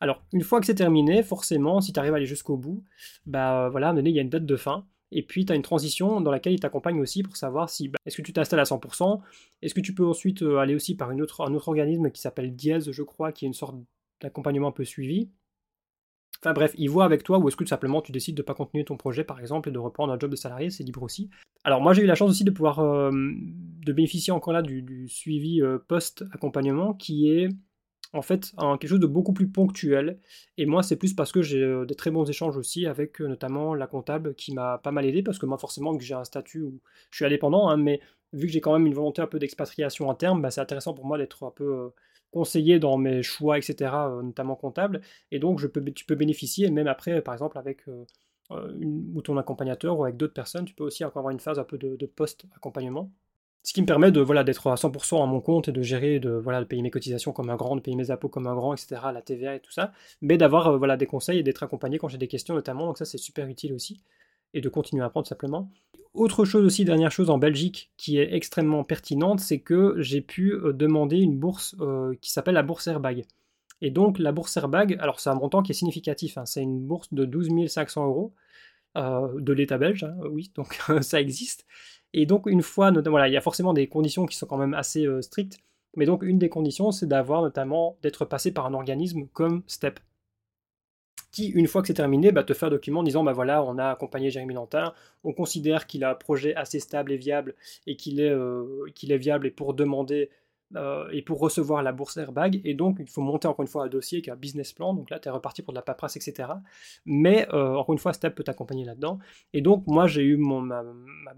A: Alors, une fois que c'est terminé, forcément, si tu arrives à aller jusqu'au bout, bah voilà, à il y a une date de fin. Et puis, tu as une transition dans laquelle il t'accompagne aussi pour savoir si bah, est-ce que tu t'installes à 100%, est-ce que tu peux ensuite euh, aller aussi par un autre organisme qui s'appelle Diez, je crois, qui est une sorte d'accompagnement un peu suivi? Enfin bref, il voit avec toi ou est-ce que tout simplement tu décides de ne pas continuer ton projet par exemple et de reprendre un job de salarié, c'est libre aussi? Alors moi j'ai eu la chance aussi de pouvoir euh, de bénéficier encore là du, suivi euh, post-accompagnement qui est en fait quelque chose de beaucoup plus ponctuel. Et moi, c'est plus parce que j'ai euh, des très bons échanges aussi avec euh, notamment la comptable qui m'a pas mal aidé, parce que moi, forcément, j'ai un statut où je suis indépendant, hein, mais vu que j'ai quand même une volonté un peu d'expatriation à terme, bah, c'est intéressant pour moi d'être un peu euh, conseillé dans mes choix, etc., notamment comptable. Et donc, tu peux bénéficier, même après, par exemple, avec ton accompagnateur ou avec d'autres personnes, tu peux aussi avoir une phase un peu de post-accompagnement. Ce qui me permet de voilà d'être à 100% à mon compte et de gérer, de voilà de payer mes cotisations comme un grand, de payer mes impôts comme un grand, etc. La TVA et tout ça, mais d'avoir euh, voilà des conseils et d'être accompagné quand j'ai des questions notamment. Donc ça c'est super utile aussi et de continuer à apprendre simplement. Autre chose aussi, dernière chose en Belgique qui est extrêmement pertinente, c'est que j'ai pu euh, demander une bourse euh, qui s'appelle la bourse Airbag. Et donc la bourse Airbag, alors c'est un montant qui est significatif, hein. c'est une bourse de 12 500 euros de l'État belge, hein, oui, donc ça existe. Et donc, une fois, il y a forcément des conditions qui sont quand même assez euh, strictes. Mais donc, une des conditions, c'est d'avoir notamment d'être passé par un organisme comme STEP, qui, une fois que c'est terminé, bah, te fait un document en disant bah voilà, on a accompagné Jérémy Lantin, on considère qu'il a un projet assez stable et viable et qu'il est, euh, qu'il est viable et pour demander euh, et pour recevoir la bourse Airbag. Et donc, il faut monter encore une fois un dossier qui a un business plan. Donc là, tu es reparti pour de la paperasse, etc. Mais euh, encore une fois, Step peut t'accompagner là-dedans. Et donc, moi, j'ai eu ma,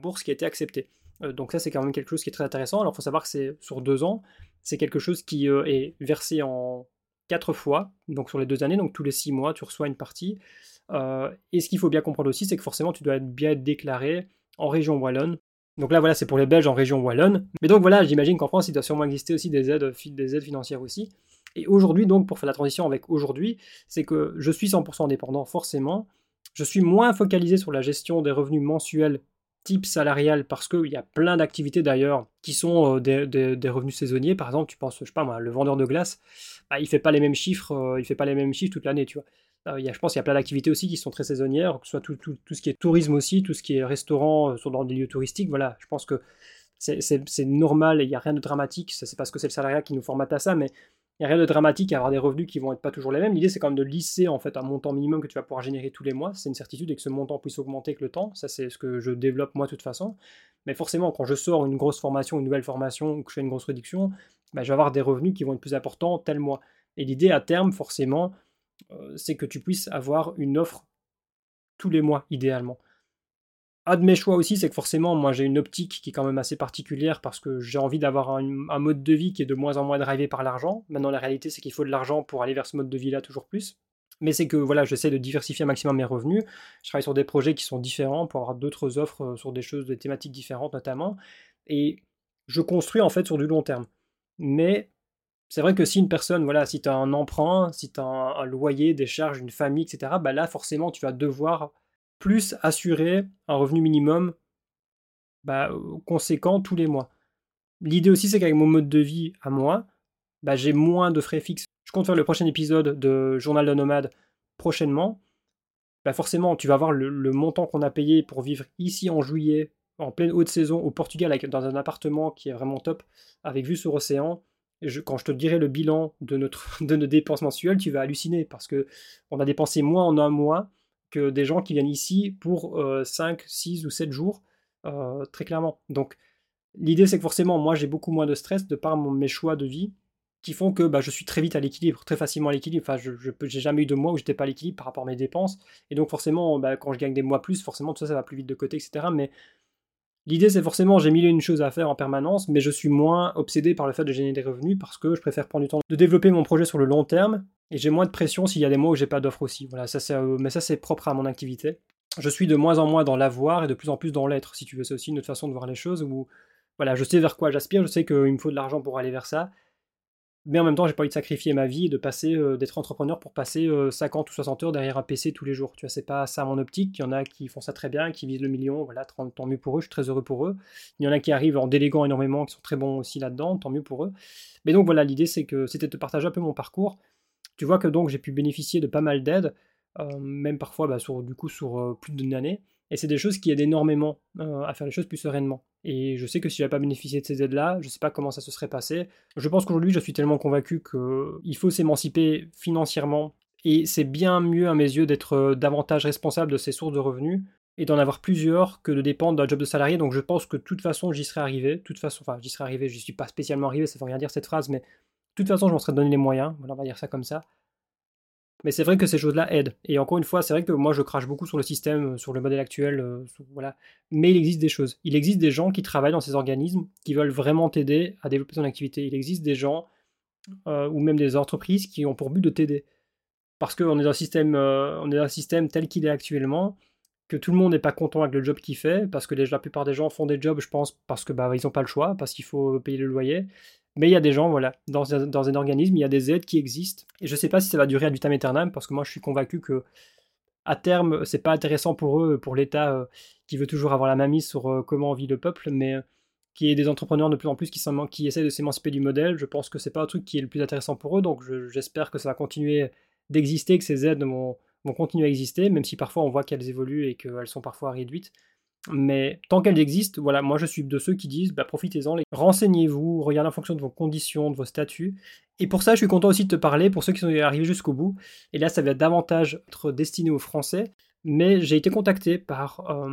A: bourse qui a été acceptée. Euh, donc ça, c'est quand même quelque chose qui est très intéressant. Alors, il faut savoir que c'est sur deux ans. C'est quelque chose qui est versé en quatre fois, donc sur les deux années. Donc tous les six mois, tu reçois une partie. et ce qu'il faut bien comprendre aussi, c'est que forcément, tu dois être bien déclaré en région Wallonne donc là, voilà, c'est pour les Belges en région wallonne. Mais donc voilà, j'imagine qu'en France, il doit sûrement exister aussi des aides, des aides financières aussi. Et aujourd'hui, donc, pour faire la transition avec aujourd'hui, c'est que je suis 100% indépendant, forcément. Je suis moins focalisé sur la gestion des revenus mensuels type salarial parce qu'il y a plein d'activités d'ailleurs qui sont euh, des, revenus saisonniers. Par exemple, tu penses, je sais pas moi, le vendeur de glace, bah, il fait pas les mêmes chiffres, euh, il fait pas les mêmes chiffres toute l'année, tu vois. Euh, je pense qu'il y a plein d'activités aussi qui sont très saisonnières, que ce soit tout, ce qui est tourisme aussi, tout ce qui est restaurant euh, dans des lieux touristiques. Voilà, je pense que c'est normal et il n'y a rien de dramatique. C'est parce que c'est le salariat qui nous formate à ça, mais il n'y a rien de dramatique à avoir des revenus qui vont être pas toujours les mêmes. L'idée, c'est quand même de lisser en fait un montant minimum que tu vas pouvoir générer tous les mois. C'est une certitude et que ce montant puisse augmenter avec le temps. Ça, c'est ce que je développe moi de toute façon. Mais forcément, quand je sors une grosse formation, une nouvelle formation, ou que je fais une grosse réduction, bah, je vais avoir des revenus qui vont être plus importants tel mois. Et l'idée à terme, forcément, c'est que tu puisses avoir une offre tous les mois, idéalement. Un de mes choix aussi, c'est que forcément, moi j'ai une optique qui est quand même assez particulière parce que j'ai envie d'avoir un, mode de vie qui est de moins en moins drivé par l'argent. Maintenant, la réalité, c'est qu'il faut de l'argent pour aller vers ce mode de vie-là toujours plus. Mais c'est que voilà, j'essaie de diversifier un maximum mes revenus. Je travaille sur des projets qui sont différents pour avoir d'autres offres euh, sur des choses, des thématiques différentes notamment. Et je construis en fait sur du long terme. Mais c'est vrai que si une personne, voilà, si tu as un emprunt, si tu as un, loyer, des charges, une famille, etc., bah là, forcément, tu vas devoir plus assurer un revenu minimum bah, conséquent tous les mois. L'idée aussi, c'est qu'avec mon mode de vie à moi, bah, j'ai moins de frais fixes. Je compte faire le prochain épisode de Journal de nomade prochainement. Bah forcément, tu vas voir le, le montant qu'on a payé pour vivre ici en juillet, en pleine haute saison au Portugal, dans un appartement qui est vraiment top, avec vue sur l'océan quand je te dirai le bilan de, notre, de nos dépenses mensuelles, tu vas halluciner parce que on a dépensé moins en un mois que des gens qui viennent ici pour 5, 6 ou 7 jours, très clairement. Donc l'idée c'est que forcément moi j'ai beaucoup moins de stress de par mes choix de vie qui font que bah, je suis très vite à l'équilibre, très facilement à l'équilibre. Enfin, je n'ai jamais eu de mois où j'étais pas à l'équilibre par rapport à mes dépenses. Et donc forcément, bah, quand je gagne des mois plus, forcément tout ça, ça va plus vite de côté, etc. Mais l'idée, c'est forcément, j'ai mille et une choses à faire en permanence, mais je suis moins obsédé par le fait de générer des revenus parce que je préfère prendre du temps de développer mon projet sur le long terme et j'ai moins de pression s'il y a des mois où j'ai pas d'offre aussi. Voilà, ça c'est, euh, mais ça c'est propre à mon activité. Je suis de moins en moins dans l'avoir et de plus en plus dans l'être, si tu veux. C'est aussi une autre façon de voir les choses où, voilà, je sais vers quoi j'aspire, je sais qu'il me faut de l'argent pour aller vers ça mais en même temps, j'ai pas envie de sacrifier ma vie de passer, euh, d'être entrepreneur pour passer 50 euh, ou 60 heures derrière un PC tous les jours. Tu vois, c'est pas ça mon optique. Il y en a qui font ça très bien, qui visent le million, voilà, tant mieux pour eux, je suis très heureux pour eux. Il y en a qui arrivent en déléguant énormément, qui sont très bons aussi là-dedans, tant mieux pour eux. Mais donc voilà, l'idée c'est que c'était de partager un peu mon parcours. Tu vois que donc j'ai pu bénéficier de pas mal d'aides, euh, même parfois bah, du coup sur plus d'une année. Et c'est des choses qui aident énormément à faire les choses plus sereinement. Et je sais que si j'avais pas bénéficié de ces aides-là, je sais pas comment ça se serait passé. Je pense qu'aujourd'hui, je suis tellement convaincu qu'il faut s'émanciper financièrement. Et c'est bien mieux à mes yeux d'être euh, davantage responsable de ses sources de revenus et d'en avoir plusieurs que de dépendre d'un job de salarié. Donc je pense que de toute façon, j'y serais arrivé. De toute façon, enfin, j'y serais arrivé, je suis pas spécialement arrivé, ça veut rien dire cette phrase, mais de toute façon, je m'en serais donné les moyens. Voilà, on va dire ça comme ça. Mais c'est vrai que ces choses-là aident. Et encore une fois, c'est vrai que moi je crache beaucoup sur le système, euh, sur le modèle actuel, euh, voilà. Mais il existe des choses. Il existe des gens qui travaillent dans ces organismes, qui veulent vraiment t'aider à développer ton activité. Il existe des gens, euh, ou même des entreprises, qui ont pour but de t'aider. Parce qu'on est est dans un système tel qu'il est actuellement, que tout le monde n'est pas content avec le job qu'il fait, parce que la plupart des gens font des jobs, je pense, parce que bah, ils n'ont pas le choix, parce qu'il faut payer le loyer. Mais il y a des gens, voilà, dans, un organisme, il y a des aides qui existent. Et je ne sais pas si ça va durer à vitam aeternam, parce que moi je suis convaincu que à terme, c'est pas intéressant pour eux, pour l'État euh, qui veut toujours avoir la mamie sur euh, comment vit le peuple, mais euh, qui est des entrepreneurs de plus en plus qui, qui essaient de s'émanciper du modèle. Je pense que c'est pas un truc qui est le plus intéressant pour eux, donc j'espère que ça va continuer d'exister, que ces aides vont, vont continuer à exister, même si parfois on voit qu'elles évoluent et qu'elles sont parfois réduites. Mais tant qu'elles existent, voilà, moi je suis de ceux qui disent bah, profitez-en, renseignez-vous, regardez en fonction de vos conditions, de vos statuts. Et pour ça, je suis content aussi de te parler pour ceux qui sont arrivés jusqu'au bout. Et là, ça va davantage être destiné aux Français. Mais j'ai été contacté par euh,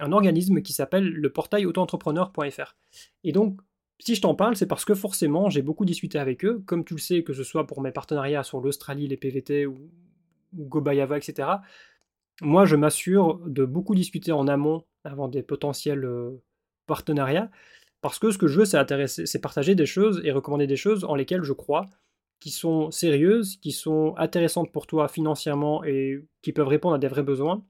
A: un organisme qui s'appelle le portail autoentrepreneur.fr. Et donc, si je t'en parle, c'est parce que forcément, j'ai beaucoup discuté avec eux. Comme tu le sais, que ce soit pour mes partenariats sur l'Australie, les PVT ou, Gobayava, etc moi, je m'assure de beaucoup discuter en amont avant des potentiels euh, partenariats, parce que ce que je veux, c'est, c'est partager des choses et recommander des choses en lesquelles je crois, qui sont sérieuses, qui sont intéressantes pour toi financièrement et qui peuvent répondre à des vrais besoins.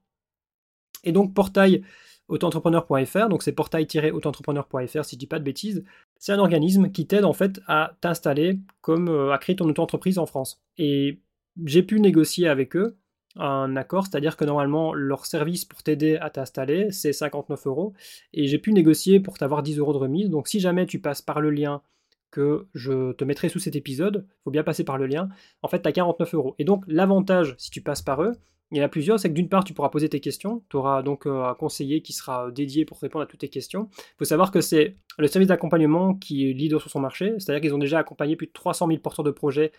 A: Et donc, portail autoentrepreneur.fr, donc c'est portail-autoentrepreneur.fr si je dis pas de bêtises, c'est un organisme qui t'aide en fait à t'installer comme euh, à créer ton auto-entreprise en France. Et j'ai pu négocier avec eux un accord, c'est-à-dire que normalement leur service pour t'aider à t'installer c'est 59 euros et j'ai pu négocier pour t'avoir 10 euros de remise. Donc si jamais tu passes par le lien que je te mettrai sous cet épisode, faut bien passer par le lien, en fait tu as 49 euros. Et donc l'avantage si tu passes par eux, il y en a plusieurs, c'est que d'une part tu pourras poser tes questions, tu auras donc euh, un conseiller qui sera dédié pour répondre à toutes tes questions. Il faut savoir que c'est le service d'accompagnement qui est leader sur son marché, c'est-à-dire qu'ils ont déjà accompagné plus de 300 000 porteurs de projets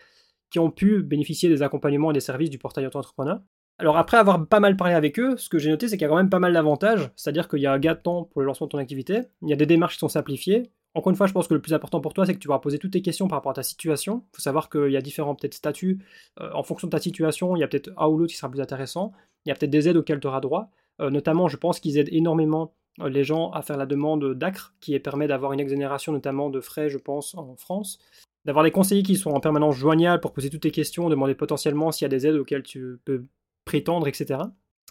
A: qui ont pu bénéficier des accompagnements et des services du portail auto-entrepreneur. Alors après avoir pas mal parlé avec eux, ce que j'ai noté c'est qu'il y a quand même pas mal d'avantages, c'est-à-dire qu'il y a un gain de temps pour le lancement de ton activité, il y a des démarches qui sont simplifiées. Encore une fois, je pense que le plus important pour toi, c'est que tu vas poser toutes tes questions par rapport à ta situation. Il faut savoir qu'il y a différents peut-être statuts. Euh, en fonction de ta situation, il y a peut-être un ou l'autre qui sera plus intéressant. Il y a peut-être des aides auxquelles tu auras droit. Euh, notamment, je pense qu'ils aident énormément euh, les gens à faire la demande d'ACRE, qui permet d'avoir une exonération notamment de frais, je pense, en France d'avoir des conseillers qui sont en permanence joignables pour poser toutes tes questions, demander potentiellement s'il y a des aides auxquelles tu peux prétendre, etc.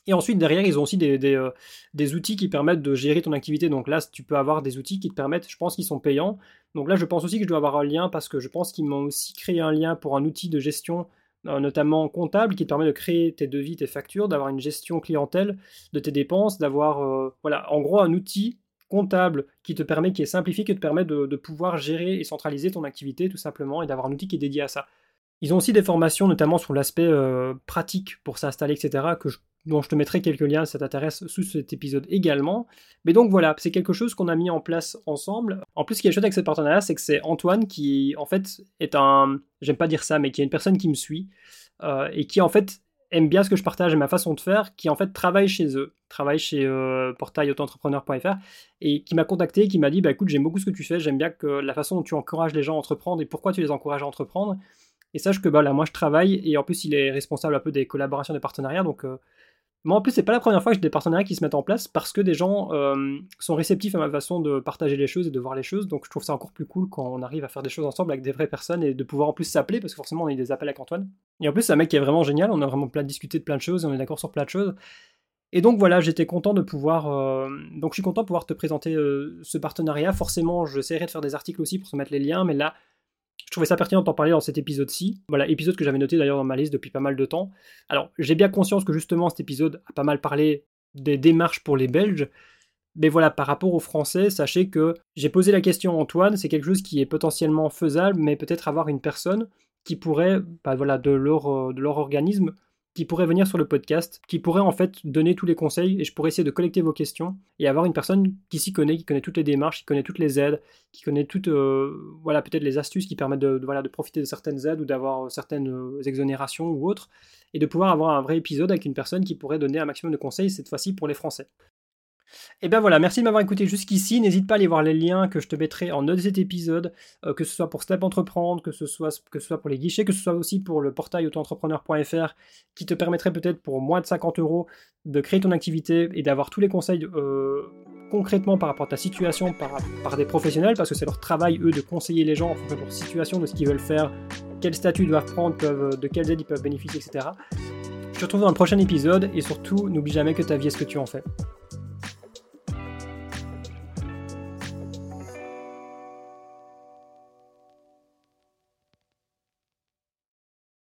A: Et ensuite, derrière, ils ont aussi des, euh, des, outils qui permettent de gérer ton activité. Donc là, tu peux avoir des outils qui te permettent, je pense qu'ils sont payants. Donc là, je pense aussi que je dois avoir un lien parce que je pense qu'ils m'ont aussi créé un lien pour un outil de gestion, euh, notamment comptable, qui te permet de créer tes devis, tes factures, d'avoir une gestion clientèle de tes dépenses, d'avoir, euh, voilà, en gros, un outil comptable qui te permet, qui est simplifié, qui te permet de, pouvoir gérer et centraliser ton activité tout simplement et d'avoir un outil qui est dédié à ça. Ils ont aussi des formations, notamment sur l'aspect euh, pratique pour s'installer, etc., que dont je te mettrai quelques liens si ça t'intéresse sous cet épisode également. Mais donc voilà, c'est quelque chose qu'on a mis en place ensemble. En plus, ce qui est chouette avec ce partenariat, c'est que c'est Antoine qui, en fait, est un. J'aime pas dire ça, mais qui est une personne qui me suit euh, et qui, en fait, aime bien ce que je partage et ma façon de faire, qui en fait travaille chez eux, travaille chez euh, portailautoentrepreneur.fr et qui m'a contacté, qui m'a dit bah écoute j'aime beaucoup ce que tu fais, j'aime bien que la façon dont tu encourages les gens à entreprendre et pourquoi tu les encourages à entreprendre. Et sache que bah là moi je travaille et en plus il est responsable un peu des collaborations, des partenariats donc euh, moi, en plus, c'est pas la première fois que j'ai des partenariats qui se mettent en place parce que des gens euh, sont réceptifs à ma façon de partager les choses et de voir les choses. Donc, je trouve ça encore plus cool quand on arrive à faire des choses ensemble avec des vraies personnes et de pouvoir en plus s'appeler parce que forcément, on a eu des appels avec Antoine. Et en plus, c'est un mec qui est vraiment génial. On a vraiment discuté de plein de choses et on est d'accord sur plein de choses. Et donc voilà, j'étais content de pouvoir. Euh, donc je suis content de pouvoir te présenter euh, ce partenariat. Forcément, j'essaierai de faire des articles aussi pour se mettre les liens, mais là, trouvais ça pertinent d'en parler dans cet épisode-ci. Voilà, épisode que j'avais noté d'ailleurs dans ma liste depuis pas mal de temps. Alors, j'ai bien conscience que justement cet épisode a pas mal parlé des démarches pour les Belges. Mais voilà, par rapport aux Français, sachez que j'ai posé la question à Antoine, c'est quelque chose qui est potentiellement faisable, mais peut-être avoir une personne qui pourrait, bah voilà, de leur, euh, de leur organisme, qui pourrait venir sur le podcast, qui pourrait en fait donner tous les conseils et je pourrais essayer de collecter vos questions et avoir une personne qui s'y connaît, qui connaît toutes les démarches, qui connaît toutes les aides, qui connaît toutes, euh, voilà, peut-être les astuces qui permettent de, de profiter de certaines aides ou d'avoir certaines euh, exonérations ou autres et de pouvoir avoir un vrai épisode avec une personne qui pourrait donner un maximum de conseils cette fois-ci pour les Français. Et ben voilà, merci de m'avoir écouté jusqu'ici. N'hésite pas à aller voir les liens que je te mettrai en note de cet épisode, euh, que ce soit pour Step Entreprendre, que ce, soit, pour les guichets, que ce soit aussi pour le portail autoentrepreneur.fr qui te permettrait peut-être pour moins de 50 euros de créer ton activité et d'avoir tous les conseils euh, concrètement par rapport à ta situation par, par des professionnels, parce que c'est leur travail, eux, de conseiller les gens en fonction de leur situation, de ce qu'ils veulent faire, quel statut ils doivent prendre, de quelles aides ils peuvent bénéficier, etc. Je te retrouve dans le prochain épisode et surtout, n'oublie jamais que ta vie est ce que tu en fais.